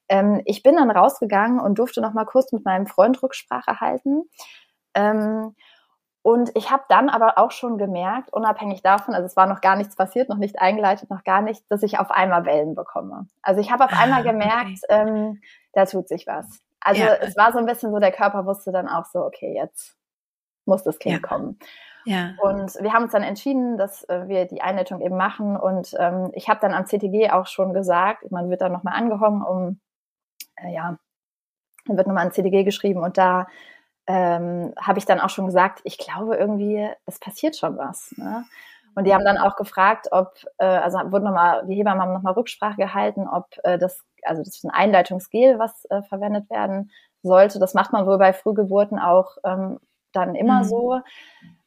ähm, ich bin dann rausgegangen und durfte noch mal kurz mit meinem Freund Rücksprache halten. Ähm, und ich habe dann aber auch schon gemerkt, unabhängig davon, also es war noch gar nichts passiert, noch nicht eingeleitet, noch gar nichts, dass ich auf einmal Wellen bekomme. Also ich habe auf ah, einmal gemerkt, okay. ähm, da tut sich was. Also ja. es war so ein bisschen so, der Körper wusste dann auch so, okay, jetzt muss das Kind ja. kommen. Ja. Und wir haben uns dann entschieden, dass äh, wir die Einleitung eben machen. Und ähm, ich habe dann am CTG auch schon gesagt, man wird dann nochmal angehangen, um, äh, ja, dann wird nochmal ein CTG geschrieben und da ähm, habe ich dann auch schon gesagt, ich glaube irgendwie, es passiert schon was. Ne? Und die haben dann auch gefragt, ob, äh, also wurden nochmal, die Hebammen haben nochmal Rücksprache gehalten, ob äh, das, also das ist ein Einleitungsgel, was äh, verwendet werden sollte. Das macht man wohl bei Frühgeburten auch ähm, dann immer mhm. so.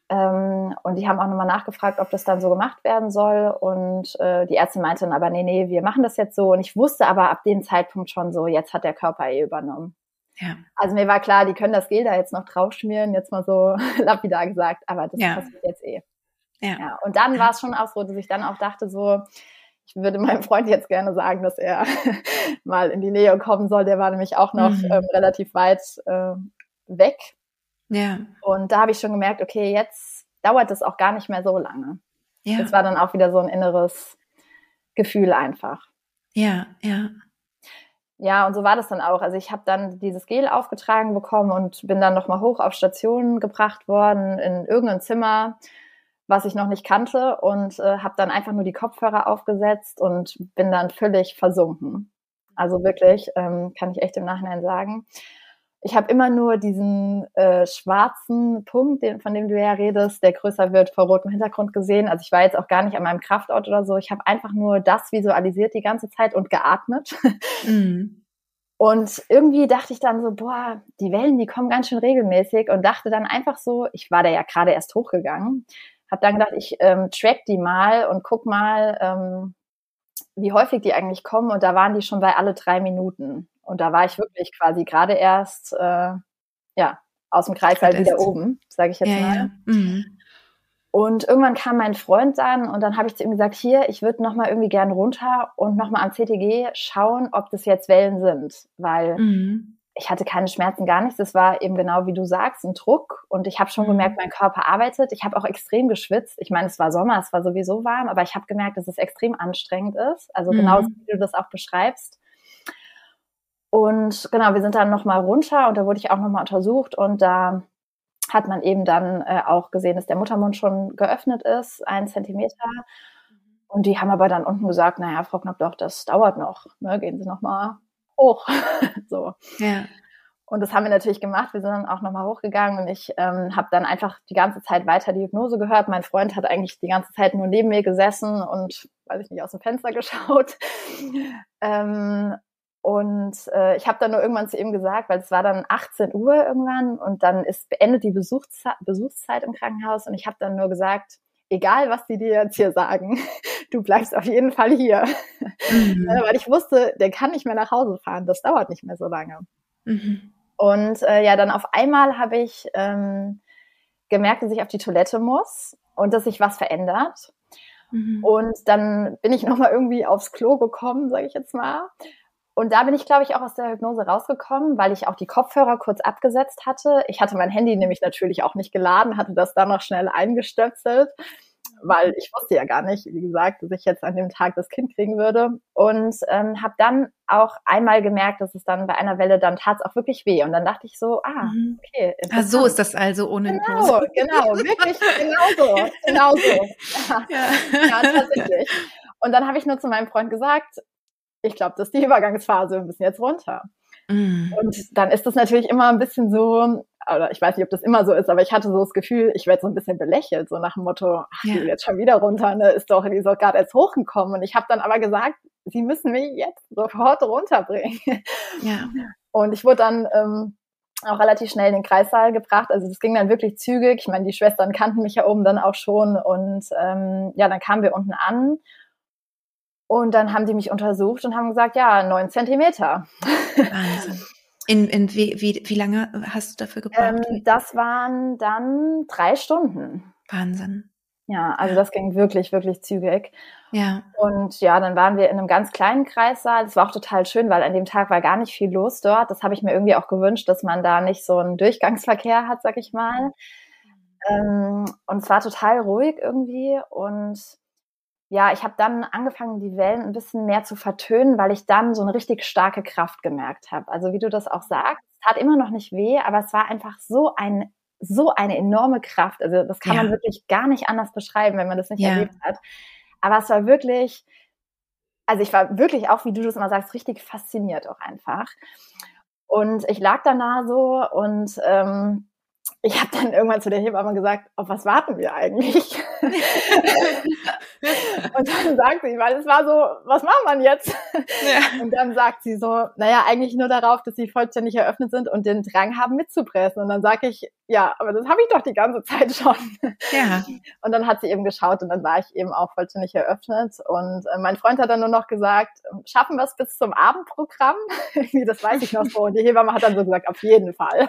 Ähm, und die haben auch nochmal nachgefragt, ob das dann so gemacht werden soll. Und äh, die Ärztin meinte dann aber, nee, nee, wir machen das jetzt so. Und ich wusste aber ab dem Zeitpunkt schon so, jetzt hat der Körper eh übernommen. Ja. Also mir war klar, die können das Gel da jetzt noch draufschmieren, jetzt mal so lapidar gesagt, aber das ja. passiert jetzt eh. Ja. ja. Und dann war es schon auch so, dass ich dann auch dachte, so, ich würde meinem Freund jetzt gerne sagen, dass er mal in die Nähe kommen soll. Der war nämlich auch noch mhm. ähm, relativ weit äh, weg. Ja. Und da habe ich schon gemerkt, okay, jetzt dauert es auch gar nicht mehr so lange. Ja. Das war dann auch wieder so ein inneres Gefühl einfach. Ja, ja. Ja, und so war das dann auch. Also ich habe dann dieses Gel aufgetragen bekommen und bin dann nochmal hoch auf Station gebracht worden in irgendein Zimmer, was ich noch nicht kannte und äh, habe dann einfach nur die Kopfhörer aufgesetzt und bin dann völlig versunken. Also wirklich, ähm, kann ich echt im Nachhinein sagen. Ich habe immer nur diesen äh, schwarzen Punkt, den, von dem du ja redest, der größer wird vor rotem Hintergrund gesehen. Also ich war jetzt auch gar nicht an meinem Kraftort oder so. Ich habe einfach nur das visualisiert die ganze Zeit und geatmet. Mhm. Und irgendwie dachte ich dann so, boah, die Wellen, die kommen ganz schön regelmäßig und dachte dann einfach so, ich war da ja gerade erst hochgegangen, habe dann gedacht, ich ähm, track die mal und guck mal, ähm, wie häufig die eigentlich kommen. Und da waren die schon bei alle drei Minuten. Und da war ich wirklich quasi gerade erst, äh, ja, aus dem Kreis halt wieder oben, sage ich jetzt ja, mal. Ja. Mhm. Und irgendwann kam mein Freund dann und dann habe ich zu ihm gesagt, hier, ich würde nochmal irgendwie gern runter und nochmal am CTG schauen, ob das jetzt Wellen sind, weil mhm. Ich hatte keine Schmerzen, gar nichts. Das war eben genau wie du sagst, ein Druck und ich habe schon mhm. gemerkt, mein Körper arbeitet. Ich habe auch extrem geschwitzt. Ich meine, es war Sommer, es war sowieso warm, aber ich habe gemerkt, dass es extrem anstrengend ist. Also mhm. genauso wie du das auch beschreibst. Und genau, wir sind dann nochmal runter und da wurde ich auch nochmal untersucht und da hat man eben dann äh, auch gesehen, dass der Muttermund schon geöffnet ist, ein Zentimeter. Und die haben aber dann unten gesagt, naja, Frau Knopfloch, das dauert noch, ne? gehen Sie nochmal hoch. so. Ja. Und das haben wir natürlich gemacht. Wir sind dann auch nochmal hochgegangen und ich ähm, habe dann einfach die ganze Zeit weiter die Hypnose gehört. Mein Freund hat eigentlich die ganze Zeit nur neben mir gesessen und, weiß ich nicht, aus dem Fenster geschaut. Ähm, und äh, ich habe dann nur irgendwann zu ihm gesagt, weil es war dann 18 Uhr irgendwann und dann ist beendet die Besuchszeit, Besuchszeit im Krankenhaus und ich habe dann nur gesagt, egal was die dir jetzt hier sagen, du bleibst auf jeden Fall hier. Mhm. weil ich wusste, der kann nicht mehr nach Hause fahren, das dauert nicht mehr so lange. Mhm. Und äh, ja, dann auf einmal habe ich ähm, gemerkt, dass ich auf die Toilette muss und dass sich was verändert. Mhm. Und dann bin ich nochmal irgendwie aufs Klo gekommen, sage ich jetzt mal. Und da bin ich, glaube ich, auch aus der Hypnose rausgekommen, weil ich auch die Kopfhörer kurz abgesetzt hatte. Ich hatte mein Handy nämlich natürlich auch nicht geladen, hatte das dann noch schnell eingestöpselt, weil ich wusste ja gar nicht, wie gesagt, dass ich jetzt an dem Tag das Kind kriegen würde. Und ähm, habe dann auch einmal gemerkt, dass es dann bei einer Welle, dann tat es auch wirklich weh. Und dann dachte ich so, ah, mhm. okay. Ah, so ist das also ohne genau, Hypnose. Genau, wirklich genauso. genauso. Ja, ja. ja tatsächlich. Und dann habe ich nur zu meinem Freund gesagt, ich glaube, das ist die Übergangsphase, wir müssen jetzt runter. Mm. Und dann ist das natürlich immer ein bisschen so, oder ich weiß nicht, ob das immer so ist, aber ich hatte so das Gefühl, ich werde so ein bisschen belächelt, so nach dem Motto, ach, ja. die jetzt schon wieder runter, ne, ist doch, die ist doch gerade erst hochgekommen. Und ich habe dann aber gesagt, sie müssen mich jetzt sofort runterbringen. Ja. Und ich wurde dann ähm, auch relativ schnell in den Kreissaal gebracht. Also das ging dann wirklich zügig. Ich meine, die Schwestern kannten mich ja oben dann auch schon. Und ähm, ja, dann kamen wir unten an und dann haben die mich untersucht und haben gesagt, ja, neun Zentimeter. Wahnsinn. In, in wie, wie, wie lange hast du dafür gebraucht? Ähm, das waren dann drei Stunden. Wahnsinn. Ja, also das ging wirklich, wirklich zügig. Ja. Und ja, dann waren wir in einem ganz kleinen Kreissaal. Das war auch total schön, weil an dem Tag war gar nicht viel los dort. Das habe ich mir irgendwie auch gewünscht, dass man da nicht so einen Durchgangsverkehr hat, sag ich mal. Ähm, und es war total ruhig irgendwie und ja, ich habe dann angefangen, die Wellen ein bisschen mehr zu vertönen, weil ich dann so eine richtig starke Kraft gemerkt habe. Also wie du das auch sagst, es tat immer noch nicht weh, aber es war einfach so ein so eine enorme Kraft. Also das kann ja. man wirklich gar nicht anders beschreiben, wenn man das nicht ja. erlebt hat. Aber es war wirklich, also ich war wirklich auch, wie du das immer sagst, richtig fasziniert auch einfach. Und ich lag danach so und ähm, ich habe dann irgendwann zu der Hebamme gesagt, auf was warten wir eigentlich? und dann sagt sie, weil es war so, was macht man jetzt? Ja. Und dann sagt sie so, naja, eigentlich nur darauf, dass sie vollständig eröffnet sind und den Drang haben mitzupressen. Und dann sage ich, ja, aber das habe ich doch die ganze Zeit schon. Ja. Und dann hat sie eben geschaut und dann war ich eben auch vollständig eröffnet. Und äh, mein Freund hat dann nur noch gesagt, schaffen wir es bis zum Abendprogramm? Das weiß ich noch so. Und die Hebamme hat dann so gesagt, auf jeden Fall.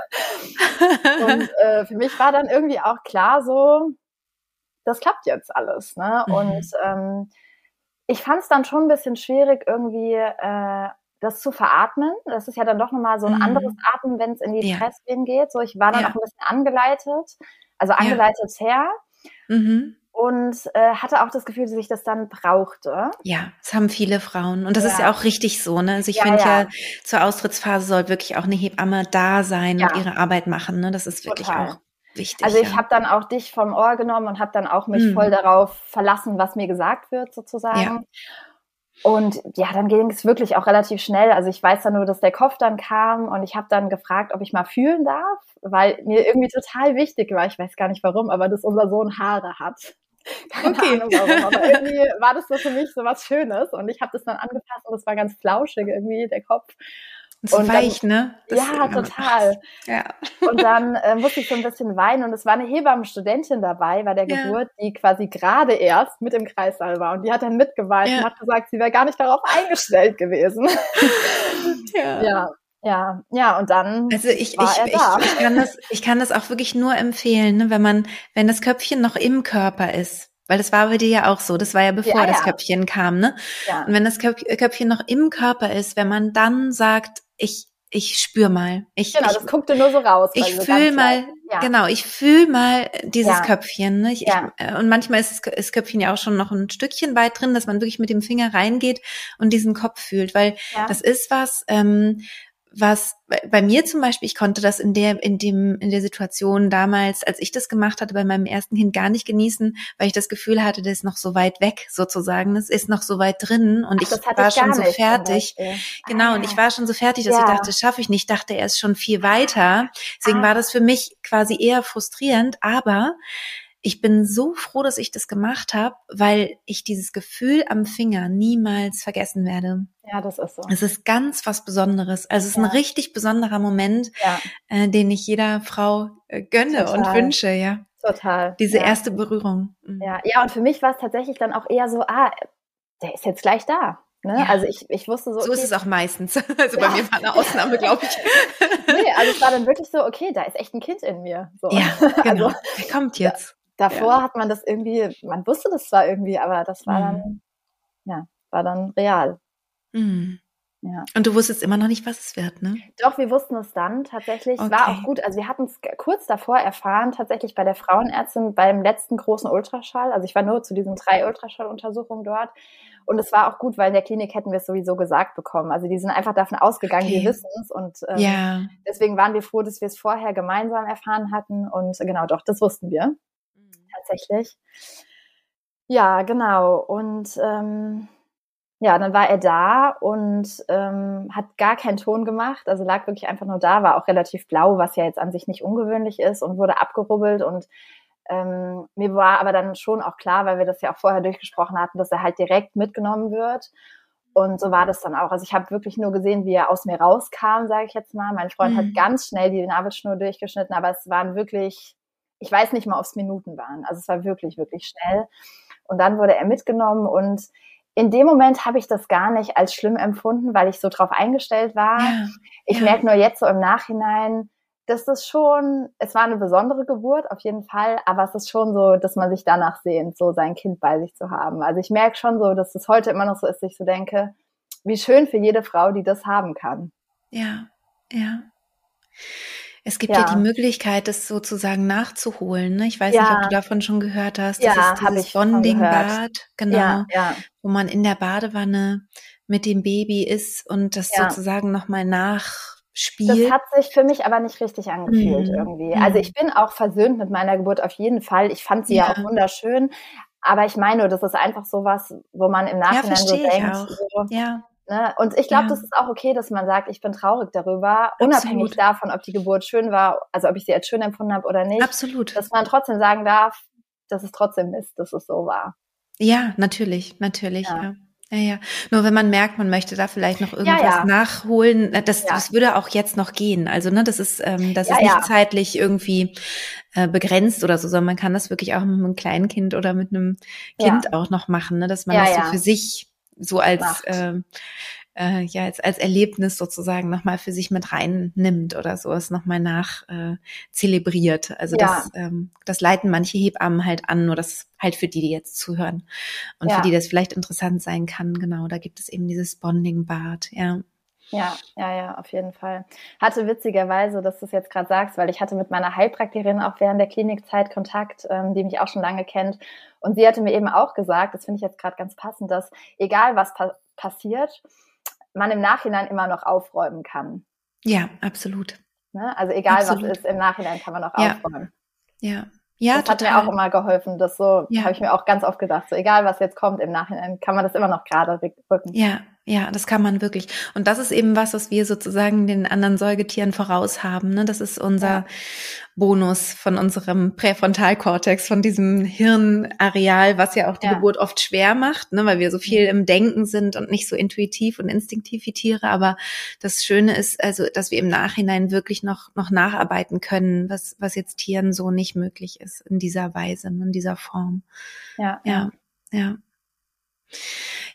und äh, für mich war dann irgendwie auch klar so, das klappt jetzt alles. Ne? Mhm. Und ähm, ich fand es dann schon ein bisschen schwierig, irgendwie äh, das zu veratmen. Das ist ja dann doch nochmal so ein mhm. anderes Atmen, wenn es in die ja. Presswehen geht. So, ich war dann ja. auch ein bisschen angeleitet, also angeleitet ja. her. Mhm. Und äh, hatte auch das Gefühl, dass ich das dann brauchte. Ja, das haben viele Frauen. Und das ja. ist ja auch richtig so. Ne? Also ich finde ja, zur Austrittsphase soll wirklich auch eine Hebamme da sein und ihre Arbeit machen. Ne? Das ist wirklich Total. auch Wichtig, also ich ja. habe dann auch dich vom Ohr genommen und habe dann auch mich mhm. voll darauf verlassen, was mir gesagt wird sozusagen. Und ja, dann ging es wirklich auch relativ schnell. Also ich weiß dann nur, dass der Kopf dann kam und ich habe dann gefragt, ob ich mal fühlen darf, weil mir irgendwie total wichtig war, ich weiß gar nicht warum, aber dass unser Sohn Haare hat. Keine okay. Ahnung warum, aber irgendwie war das so für mich so was Schönes und ich habe das dann angepasst und es war ganz flauschig irgendwie, der Kopf. So und weich, dann, ne? Das ja, total. Ja. Und dann äh, musste ich so ein bisschen weinen und es war eine Hebammenstudentin dabei bei der ja. Geburt, die quasi gerade erst mit im Kreissaal war und die hat dann mitgeweint ja. und hat gesagt, sie wäre gar nicht darauf eingestellt gewesen. Ja. ja. Ja, ja, und dann. Also ich, ich, ich, ich, kann das, ich kann das auch wirklich nur empfehlen, ne, wenn man, wenn das Köpfchen noch im Körper ist. Weil das war bei dir ja auch so. Das war ja bevor ja, das Köpfchen kam, ne? Ja. Und wenn das Köpfchen noch im Körper ist, wenn man dann sagt, ich, ich spür mal. Ich, genau, ich, das guckte nur so raus. Ich fühle mal, ja. genau, ich fühle mal dieses ja. Köpfchen. Ne? Ich, ja. ich, äh, und manchmal ist das Köpfchen ja auch schon noch ein Stückchen weit drin, dass man wirklich mit dem Finger reingeht und diesen Kopf fühlt, weil das ist was, ähm, was bei mir zum Beispiel, ich konnte das in der, in dem, in der Situation damals, als ich das gemacht hatte, bei meinem ersten Kind gar nicht genießen, weil ich das Gefühl hatte, das ist noch so weit weg sozusagen, das ist noch so weit drin und Ach, ich war ich schon so fertig. Genau, ah, und ich war schon so fertig, dass ja. ich dachte, das schaffe ich nicht, dachte, er ist schon viel weiter. Deswegen ah. war das für mich quasi eher frustrierend, aber ich bin so froh, dass ich das gemacht habe, weil ich dieses Gefühl am Finger niemals vergessen werde. Ja, das ist so. Es ist ganz was Besonderes. Also es ist ja. ein richtig besonderer Moment, ja. äh, den ich jeder Frau äh, gönne Total. und wünsche, ja. Total. Diese ja. erste Berührung. Mhm. Ja, ja, und für mich war es tatsächlich dann auch eher so, ah, der ist jetzt gleich da. Ne? Ja. Also ich, ich wusste so. Okay, so ist es auch meistens. Also bei mir war eine Ausnahme, glaube ich. nee, also es war dann wirklich so, okay, da ist echt ein Kind in mir. So. Ja, genau. Also, der kommt jetzt. Davor ja. hat man das irgendwie, man wusste das zwar irgendwie, aber das war mhm. dann, ja, war dann real. Mhm. Ja. Und du wusstest immer noch nicht, was es wird, ne? Doch, wir wussten es dann tatsächlich. Okay. War auch gut. Also wir hatten es kurz davor erfahren, tatsächlich bei der Frauenärztin beim letzten großen Ultraschall. Also ich war nur zu diesen drei Ultraschalluntersuchungen dort. Und es war auch gut, weil in der Klinik hätten wir es sowieso gesagt bekommen. Also die sind einfach davon ausgegangen, okay. wir wissen es. Und ähm, ja. deswegen waren wir froh, dass wir es vorher gemeinsam erfahren hatten. Und genau, doch, das wussten wir tatsächlich. Ja, genau. Und ähm, ja, dann war er da und ähm, hat gar keinen Ton gemacht, also lag wirklich einfach nur da, war auch relativ blau, was ja jetzt an sich nicht ungewöhnlich ist und wurde abgerubbelt und ähm, mir war aber dann schon auch klar, weil wir das ja auch vorher durchgesprochen hatten, dass er halt direkt mitgenommen wird. Und so war das dann auch. Also ich habe wirklich nur gesehen, wie er aus mir rauskam, sage ich jetzt mal. Mein Freund mhm. hat ganz schnell die Nabelschnur durchgeschnitten, aber es waren wirklich ich weiß nicht mal, ob es Minuten waren. Also es war wirklich, wirklich schnell. Und dann wurde er mitgenommen und in dem Moment habe ich das gar nicht als schlimm empfunden, weil ich so drauf eingestellt war. Ja, ich ja. merke nur jetzt so im Nachhinein, dass das schon, es war eine besondere Geburt auf jeden Fall, aber es ist schon so, dass man sich danach sehnt, so sein Kind bei sich zu haben. Also ich merke schon so, dass es heute immer noch so ist, dass ich so denke, wie schön für jede Frau, die das haben kann. Ja, ja. Es gibt ja. ja, die Möglichkeit, das sozusagen nachzuholen. Ne? Ich weiß ja. nicht, ob du davon schon gehört hast. Das ja, ist dieses Bonding-Bad, genau, ja, wo man in der Badewanne mit dem Baby ist und das sozusagen nochmal nach spielt. Das hat sich für mich aber nicht richtig angefühlt mhm. irgendwie. Also ich bin auch versöhnt mit meiner Geburt auf jeden Fall. Ich fand sie ja, auch wunderschön. Aber ich meine, das ist einfach sowas, wo man im Nachhinein ja, so denkt. So, ja. Ne? Und ich glaube, ja. das ist auch okay, dass man sagt, ich bin traurig darüber, Absolut. unabhängig davon, ob die Geburt schön war, also ob ich sie als schön empfunden habe oder nicht. Absolut. Dass man trotzdem sagen darf, dass es trotzdem Mist, dass es so war. Ja, natürlich, natürlich. Ja. Ja, ja. Nur wenn man merkt, man möchte da vielleicht noch irgendwas ja, ja. nachholen, äh, das, ja. das würde auch jetzt noch gehen. Also, ne, das ist, ähm, das ist nicht zeitlich irgendwie äh, begrenzt oder so, sondern man kann das wirklich auch mit einem kleinen Kind oder mit einem Kind auch noch machen, ne, dass man das so für sich so als äh, äh, ja als, als Erlebnis sozusagen nochmal für sich mit reinnimmt oder so, es nochmal nach äh, zelebriert. Also ja. das, ähm, das leiten manche Hebammen halt an, nur das halt für die, die jetzt zuhören und ja. für die das vielleicht interessant sein kann. Genau, da gibt es eben dieses Bonding-Bad, ja. Ja, ja, ja, auf jeden Fall. Hatte witzigerweise, dass du es jetzt gerade sagst, weil ich hatte mit meiner Heilpraktikerin auch während der Klinikzeit Kontakt, ähm, die mich auch schon lange kennt. Und sie hatte mir eben auch gesagt, das finde ich jetzt gerade ganz passend, dass egal was pa passiert, man im Nachhinein immer noch aufräumen kann. Ja, absolut. Ne? Also egal absolut. was ist, im Nachhinein kann man noch ja. aufräumen. Ja. Ja, das total. hat mir auch immer geholfen. Das so ja. habe ich mir auch ganz oft gedacht. So egal was jetzt kommt im Nachhinein, kann man das immer noch gerade rücken. Ja, ja, das kann man wirklich. Und das ist eben was, was wir sozusagen den anderen Säugetieren voraus haben. Ne? Das ist unser ja. Bonus von unserem Präfrontalkortex, von diesem Hirnareal, was ja auch die ja. Geburt oft schwer macht, ne? weil wir so viel im Denken sind und nicht so intuitiv und instinktiv wie Tiere. Aber das Schöne ist also, dass wir im Nachhinein wirklich noch, noch nacharbeiten können, was, was jetzt Tieren so nicht möglich ist in dieser Weise, in dieser Form. Ja. Ja. Ja.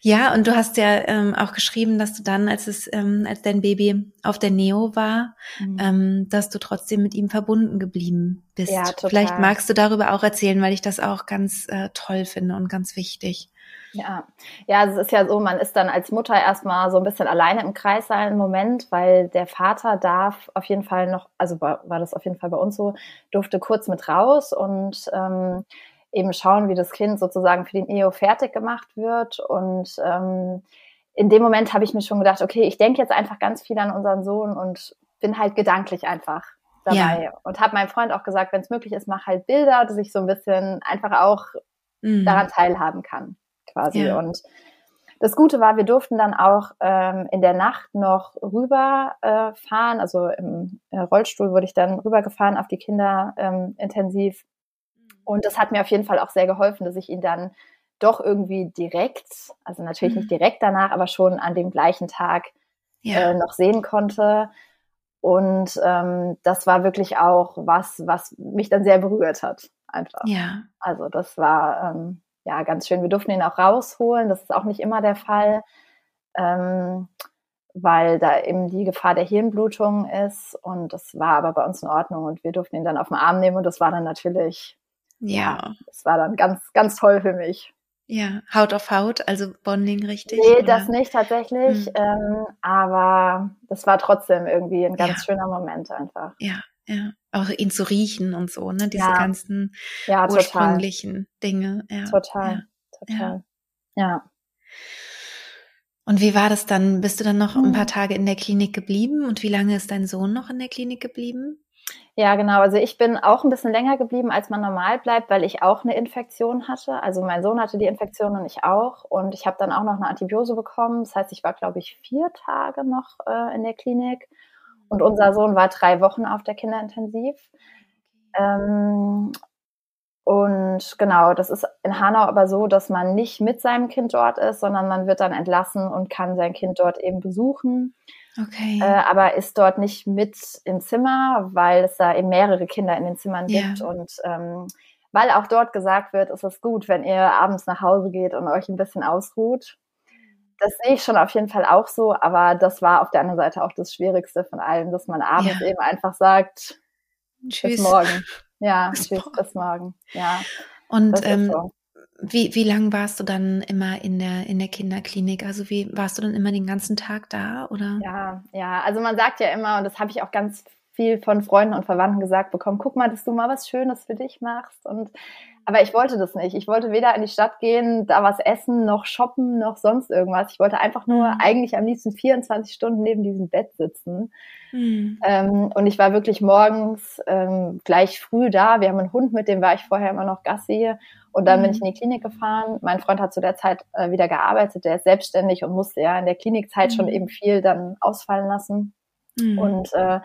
Ja, und du hast ja ähm, auch geschrieben, dass du dann, als es, ähm, als dein Baby auf der Neo war, mhm. ähm, dass du trotzdem mit ihm verbunden geblieben bist. Ja, total. Vielleicht magst du darüber auch erzählen, weil ich das auch ganz äh, toll finde und ganz wichtig. Ja, ja, es ist ja so, man ist dann als Mutter erstmal so ein bisschen alleine im Kreis sein im Moment, weil der Vater darf auf jeden Fall noch, also war, war das auf jeden Fall bei uns so, durfte kurz mit raus und ähm, eben schauen, wie das Kind sozusagen für den EO fertig gemacht wird. Und ähm, in dem Moment habe ich mir schon gedacht, okay, ich denke jetzt einfach ganz viel an unseren Sohn und bin halt gedanklich einfach dabei. Ja. Und habe meinem Freund auch gesagt, wenn es möglich ist, mach halt Bilder, dass ich so ein bisschen einfach auch mhm. daran teilhaben kann, quasi. Ja. Und das Gute war, wir durften dann auch ähm, in der Nacht noch rüber äh, fahren. Also im äh, Rollstuhl wurde ich dann rübergefahren auf die Kinder ähm, intensiv und das hat mir auf jeden Fall auch sehr geholfen, dass ich ihn dann doch irgendwie direkt, also natürlich mhm. nicht direkt danach, aber schon an dem gleichen Tag ja. äh, noch sehen konnte. Und ähm, das war wirklich auch was, was mich dann sehr berührt hat, einfach. Ja. Also das war ähm, ja ganz schön. Wir durften ihn auch rausholen. Das ist auch nicht immer der Fall, ähm, weil da eben die Gefahr der Hirnblutung ist. Und das war aber bei uns in Ordnung. Und wir durften ihn dann auf den Arm nehmen. Und das war dann natürlich ja. Das war dann ganz, ganz toll für mich. Ja, Haut auf Haut, also Bonding richtig? Nee, oder? das nicht tatsächlich, mhm. ähm, aber das war trotzdem irgendwie ein ganz ja. schöner Moment einfach. Ja, ja. Auch ihn zu riechen und so, ne? Diese ja. ganzen ja, ursprünglichen Dinge. Ja. Total, total. Ja. Und wie war das dann? Bist du dann noch ein paar hm. Tage in der Klinik geblieben? Und wie lange ist dein Sohn noch in der Klinik geblieben? Ja, genau. Also ich bin auch ein bisschen länger geblieben, als man normal bleibt, weil ich auch eine Infektion hatte. Also mein Sohn hatte die Infektion und ich auch. Und ich habe dann auch noch eine Antibiose bekommen. Das heißt, ich war, glaube ich, vier Tage noch äh, in der Klinik. Und unser Sohn war drei Wochen auf der Kinderintensiv. Ähm, und genau, das ist in Hanau aber so, dass man nicht mit seinem Kind dort ist, sondern man wird dann entlassen und kann sein Kind dort eben besuchen. Okay. Äh, aber ist dort nicht mit im Zimmer, weil es da eben mehrere Kinder in den Zimmern ja. gibt und ähm, weil auch dort gesagt wird, ist es gut, wenn ihr abends nach Hause geht und euch ein bisschen ausruht. Das sehe ich schon auf jeden Fall auch so, aber das war auf der anderen Seite auch das Schwierigste von allem, dass man abends ja. eben einfach sagt, tschüss. bis morgen. Ja, bis tschüss, bis morgen. Ja. Und ähm, so. Wie, wie lang warst du dann immer in der, in der Kinderklinik? Also wie warst du dann immer den ganzen Tag da oder? Ja, ja, also man sagt ja immer, und das habe ich auch ganz viel von Freunden und Verwandten gesagt bekommen, guck mal, dass du mal was Schönes für dich machst. Und Aber ich wollte das nicht. Ich wollte weder in die Stadt gehen, da was essen, noch shoppen, noch sonst irgendwas. Ich wollte einfach nur mhm. eigentlich am liebsten 24 Stunden neben diesem Bett sitzen. Mhm. Ähm, und ich war wirklich morgens ähm, gleich früh da. Wir haben einen Hund, mit dem war ich vorher immer noch Gassi. Und dann mhm. bin ich in die Klinik gefahren. Mein Freund hat zu der Zeit äh, wieder gearbeitet. Der ist selbstständig und musste ja in der Klinikzeit schon mhm. eben viel dann ausfallen lassen. Mhm. Und äh,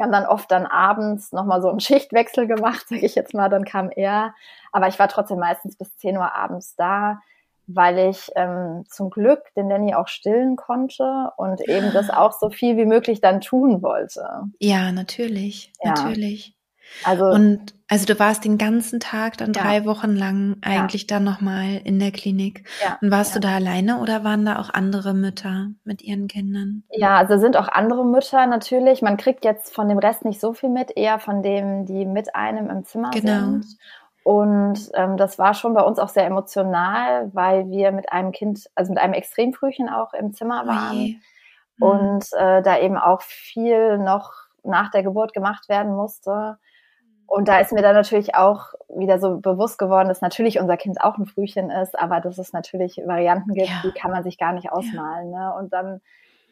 wir haben dann oft dann abends nochmal so einen Schichtwechsel gemacht, sage ich jetzt mal, dann kam er. Aber ich war trotzdem meistens bis 10 Uhr abends da, weil ich ähm, zum Glück den Danny auch stillen konnte und eben das auch so viel wie möglich dann tun wollte. Ja, natürlich, ja. natürlich. Also, und also du warst den ganzen Tag dann ja. drei Wochen lang eigentlich ja. dann nochmal in der Klinik. Ja. Und warst ja. du da alleine oder waren da auch andere Mütter mit ihren Kindern? Ja, also sind auch andere Mütter natürlich. Man kriegt jetzt von dem Rest nicht so viel mit, eher von dem, die mit einem im Zimmer genau. sind. Und ähm, das war schon bei uns auch sehr emotional, weil wir mit einem Kind, also mit einem Extremfrühchen auch im Zimmer waren. Mhm. Und äh, da eben auch viel noch nach der Geburt gemacht werden musste. Und da ist mir dann natürlich auch wieder so bewusst geworden, dass natürlich unser Kind auch ein Frühchen ist, aber dass es natürlich Varianten gibt, ja. die kann man sich gar nicht ausmalen. Ne? Und dann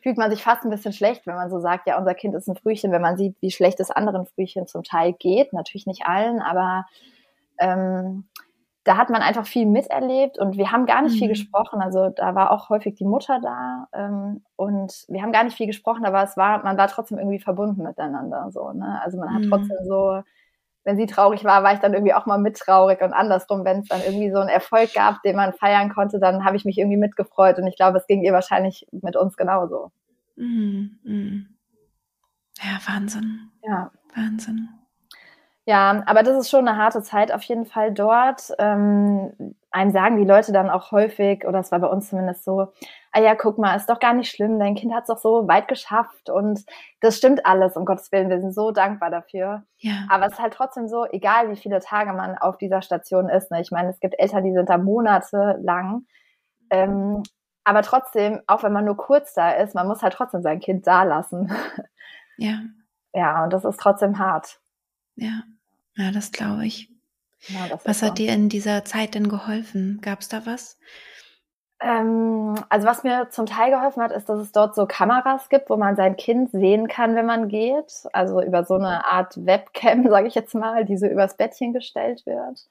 fühlt man sich fast ein bisschen schlecht, wenn man so sagt, ja, unser Kind ist ein Frühchen, wenn man sieht, wie schlecht es anderen Frühchen zum Teil geht. Natürlich nicht allen, aber ähm, da hat man einfach viel miterlebt und wir haben gar nicht mhm. viel gesprochen. Also da war auch häufig die Mutter da ähm, und wir haben gar nicht viel gesprochen, aber es war, man war trotzdem irgendwie verbunden miteinander. So, ne? Also man hat mhm. trotzdem so wenn sie traurig war, war ich dann irgendwie auch mal mit traurig und andersrum, wenn es dann irgendwie so einen Erfolg gab, den man feiern konnte, dann habe ich mich irgendwie mitgefreut und ich glaube, es ging ihr wahrscheinlich mit uns genauso. Mhm, mh. Ja, Wahnsinn. Ja. Wahnsinn. Ja, aber das ist schon eine harte Zeit auf jeden Fall dort. Ähm, einem sagen die Leute dann auch häufig, oder es war bei uns zumindest so, ah ja, guck mal, ist doch gar nicht schlimm, dein Kind hat es doch so weit geschafft und das stimmt alles, um Gottes Willen, wir sind so dankbar dafür. Ja. Aber es ist halt trotzdem so, egal wie viele Tage man auf dieser Station ist, ne? ich meine, es gibt Eltern, die sind da monatelang, ähm, aber trotzdem, auch wenn man nur kurz da ist, man muss halt trotzdem sein Kind da lassen. Ja. Ja, und das ist trotzdem hart. Ja. Ja, das glaube ich. Ja, was hat dir in dieser Zeit denn geholfen? Gab es da was? Ähm, also was mir zum Teil geholfen hat, ist, dass es dort so Kameras gibt, wo man sein Kind sehen kann, wenn man geht. Also über so eine Art Webcam, sage ich jetzt mal, die so übers Bettchen gestellt wird.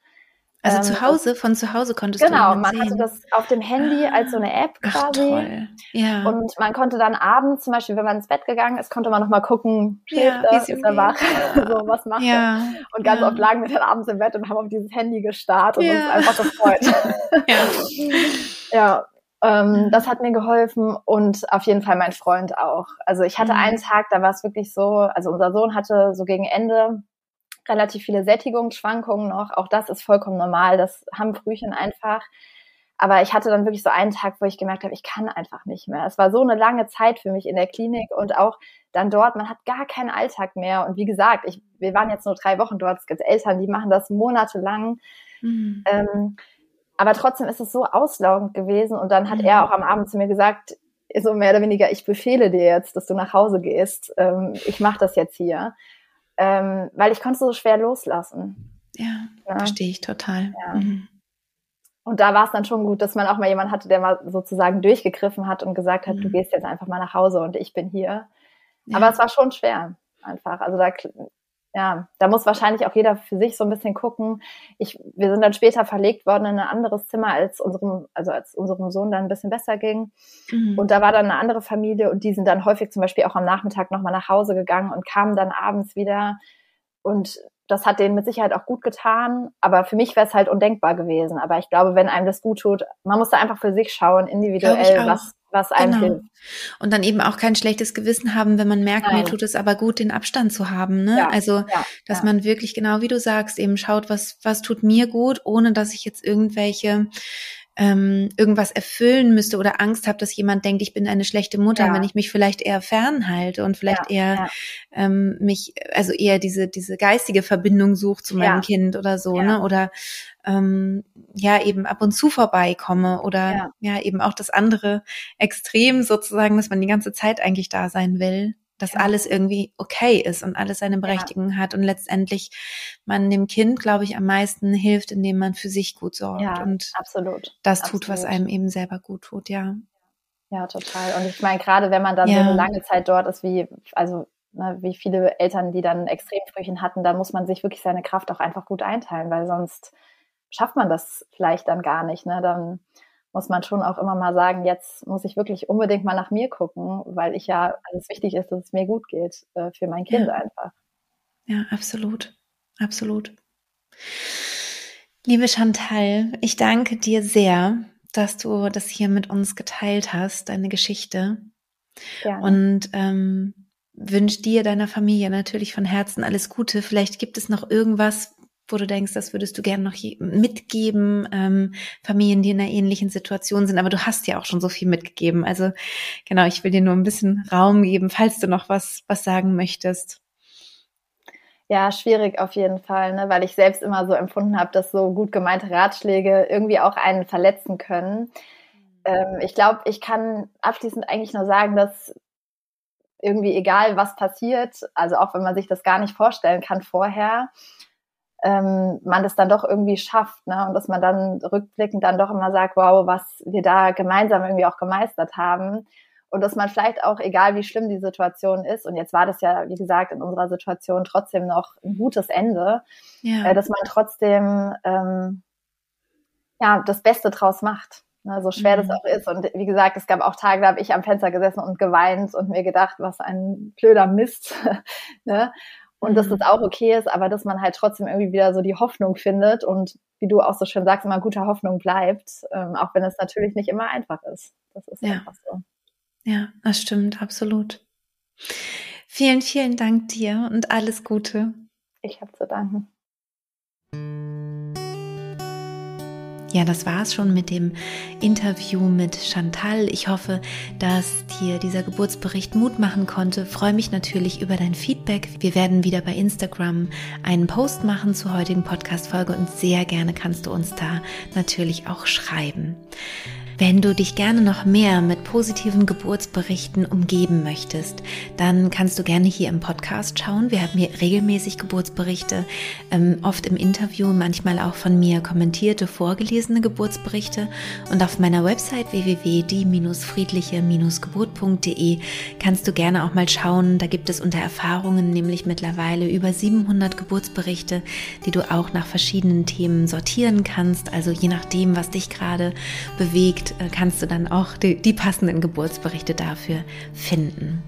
Also ähm, zu Hause, von zu Hause konntest genau, du Genau, man sehen. hatte das auf dem Handy als so eine App quasi. Ach, toll. Ja. Und man konnte dann abends, zum Beispiel, wenn man ins Bett gegangen ist, konnte man nochmal gucken, ja, er, ist er wach, so, was macht ja. er? Und ganz ja. oft lagen wir dann abends im Bett und haben auf dieses Handy gestarrt und uns einfach gefreut. ja. Ja. Ähm, das hat mir geholfen und auf jeden Fall mein Freund auch. Also ich hatte mhm. einen Tag, da war es wirklich so, also unser Sohn hatte so gegen Ende relativ viele Sättigungsschwankungen noch. Auch das ist vollkommen normal. Das haben Frühchen einfach. Aber ich hatte dann wirklich so einen Tag, wo ich gemerkt habe, ich kann einfach nicht mehr. Es war so eine lange Zeit für mich in der Klinik und auch dann dort, man hat gar keinen Alltag mehr. Und wie gesagt, ich, wir waren jetzt nur drei Wochen dort. Es gibt Eltern, die machen das monatelang. Mhm. Ähm, aber trotzdem ist es so auslaugend gewesen. Und dann hat mhm. er auch am Abend zu mir gesagt, so mehr oder weniger, ich befehle dir jetzt, dass du nach Hause gehst. Ähm, ich mache das jetzt hier ähm, weil ich konnte so schwer loslassen. Ja, ja. verstehe ich total. Ja. Mhm. Und da war es dann schon gut, dass man auch mal jemanden hatte, der mal sozusagen durchgegriffen hat und gesagt hat, mhm. du gehst jetzt einfach mal nach Hause und ich bin hier. Ja. Aber es war schon schwer, einfach. Also da ja, da muss wahrscheinlich auch jeder für sich so ein bisschen gucken. Ich, wir sind dann später verlegt worden in ein anderes Zimmer, als unserem, also als unserem Sohn dann ein bisschen besser ging. Mhm. Und da war dann eine andere Familie und die sind dann häufig zum Beispiel auch am Nachmittag nochmal nach Hause gegangen und kamen dann abends wieder. Und das hat denen mit Sicherheit auch gut getan. Aber für mich wäre es halt undenkbar gewesen. Aber ich glaube, wenn einem das gut tut, man muss da einfach für sich schauen, individuell, was, was einem genau. hilft. Und dann eben auch kein schlechtes Gewissen haben, wenn man merkt, Nein. mir tut es aber gut, den Abstand zu haben. Ne? Ja, also, ja, dass ja. man wirklich genau wie du sagst, eben schaut, was, was tut mir gut, ohne dass ich jetzt irgendwelche ähm, irgendwas erfüllen müsste oder Angst habe, dass jemand denkt, ich bin eine schlechte Mutter, ja. wenn ich mich vielleicht eher fernhalte und vielleicht ja, eher ja. Ähm, mich, also eher diese diese geistige Verbindung sucht zu meinem Kind oder so, ne? Oder ähm, ja eben ab und zu vorbeikomme oder ja. eben auch das andere Extrem sozusagen, dass man die ganze Zeit eigentlich da sein will. Dass ja. alles irgendwie okay ist und alles seine Berechtigung ja. hat und letztendlich man dem Kind, glaube ich, am meisten hilft, indem man für sich gut sorgt ja, und absolut. das absolut. tut, was einem eben selber gut tut, ja. Ja, total. Und ich meine, gerade wenn man dann so eine lange Zeit dort ist, wie, also ne, wie viele Eltern, die dann Extremfrühchen hatten, dann muss man sich wirklich seine Kraft auch einfach gut einteilen, weil sonst schafft man das vielleicht dann gar nicht. Ne? Dann muss man schon auch immer mal sagen, jetzt muss ich wirklich unbedingt mal nach mir gucken, weil ich ja, alles wichtig ist, dass es mir gut geht äh, für mein Kind ja. einfach. Ja, absolut. Absolut. Liebe Chantal, ich danke dir sehr, dass du das hier mit uns geteilt hast, deine Geschichte. Ja. Und ähm, wünsche dir, deiner Familie natürlich von Herzen alles Gute. Vielleicht gibt es noch irgendwas, wo du denkst, das würdest du gerne noch mitgeben, ähm, Familien, die in einer ähnlichen Situation sind. Aber du hast ja auch schon so viel mitgegeben. Also genau, ich will dir nur ein bisschen Raum geben, falls du noch was, was sagen möchtest. Ja, schwierig auf jeden Fall, ne? weil ich selbst immer so empfunden habe, dass so gut gemeinte Ratschläge irgendwie auch einen verletzen können. Ähm, ich glaube, ich kann abschließend eigentlich nur sagen, dass irgendwie egal was passiert, also auch wenn man sich das gar nicht vorstellen kann vorher, ähm, man das dann doch irgendwie schafft, ne? Und dass man dann rückblickend dann doch immer sagt, wow, was wir da gemeinsam irgendwie auch gemeistert haben. Und dass man vielleicht auch, egal wie schlimm die Situation ist, und jetzt war das ja, wie gesagt, in unserer Situation trotzdem noch ein gutes Ende, ja. äh, dass man trotzdem ähm, ja das Beste draus macht. Ne, so schwer mhm. das auch ist. Und wie gesagt, es gab auch Tage, da habe ich am Fenster gesessen und geweint und mir gedacht, was ein blöder Mist. ne? Und mhm. dass das auch okay ist, aber dass man halt trotzdem irgendwie wieder so die Hoffnung findet und wie du auch so schön sagst, immer guter Hoffnung bleibt, ähm, auch wenn es natürlich nicht immer einfach ist. Das ist ja. einfach so. Ja, das stimmt, absolut. Vielen, vielen Dank dir und alles Gute. Ich habe zu danken. Ja, das war's schon mit dem Interview mit Chantal. Ich hoffe, dass dir dieser Geburtsbericht Mut machen konnte. Freue mich natürlich über dein Feedback. Wir werden wieder bei Instagram einen Post machen zur heutigen Podcast-Folge und sehr gerne kannst du uns da natürlich auch schreiben. Wenn du dich gerne noch mehr mit positiven Geburtsberichten umgeben möchtest, dann kannst du gerne hier im Podcast schauen. Wir haben hier regelmäßig Geburtsberichte, ähm, oft im Interview, manchmal auch von mir kommentierte, vorgelesene Geburtsberichte. Und auf meiner Website www.die-friedliche-geburt.de kannst du gerne auch mal schauen. Da gibt es unter Erfahrungen nämlich mittlerweile über 700 Geburtsberichte, die du auch nach verschiedenen Themen sortieren kannst. Also je nachdem, was dich gerade bewegt, kannst du dann auch die, die passenden Geburtsberichte dafür finden.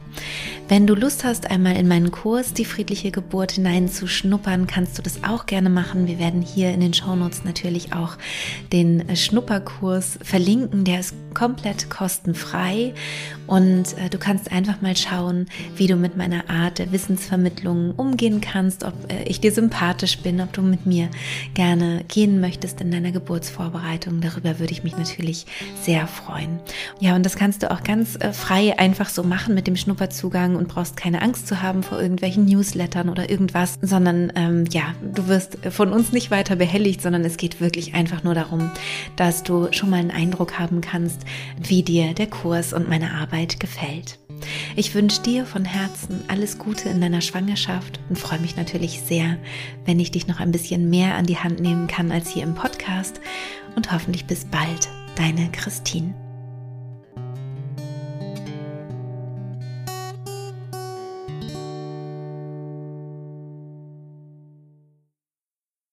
Wenn du Lust hast, einmal in meinen Kurs Die friedliche Geburt hineinzuschnuppern, kannst du das auch gerne machen. Wir werden hier in den Shownotes natürlich auch den äh, Schnupperkurs verlinken. Der ist komplett kostenfrei und äh, du kannst einfach mal schauen, wie du mit meiner Art der Wissensvermittlung umgehen kannst, ob äh, ich dir sympathisch bin, ob du mit mir gerne gehen möchtest in deiner Geburtsvorbereitung. Darüber würde ich mich natürlich sehr freuen. Ja, und das kannst du auch ganz frei einfach so machen mit dem Schnupperzugang und brauchst keine Angst zu haben vor irgendwelchen Newslettern oder irgendwas, sondern ähm, ja, du wirst von uns nicht weiter behelligt, sondern es geht wirklich einfach nur darum, dass du schon mal einen Eindruck haben kannst, wie dir der Kurs und meine Arbeit gefällt. Ich wünsche dir von Herzen alles Gute in deiner Schwangerschaft und freue mich natürlich sehr, wenn ich dich noch ein bisschen mehr an die Hand nehmen kann als hier im Podcast und hoffentlich bis bald, deine Christine.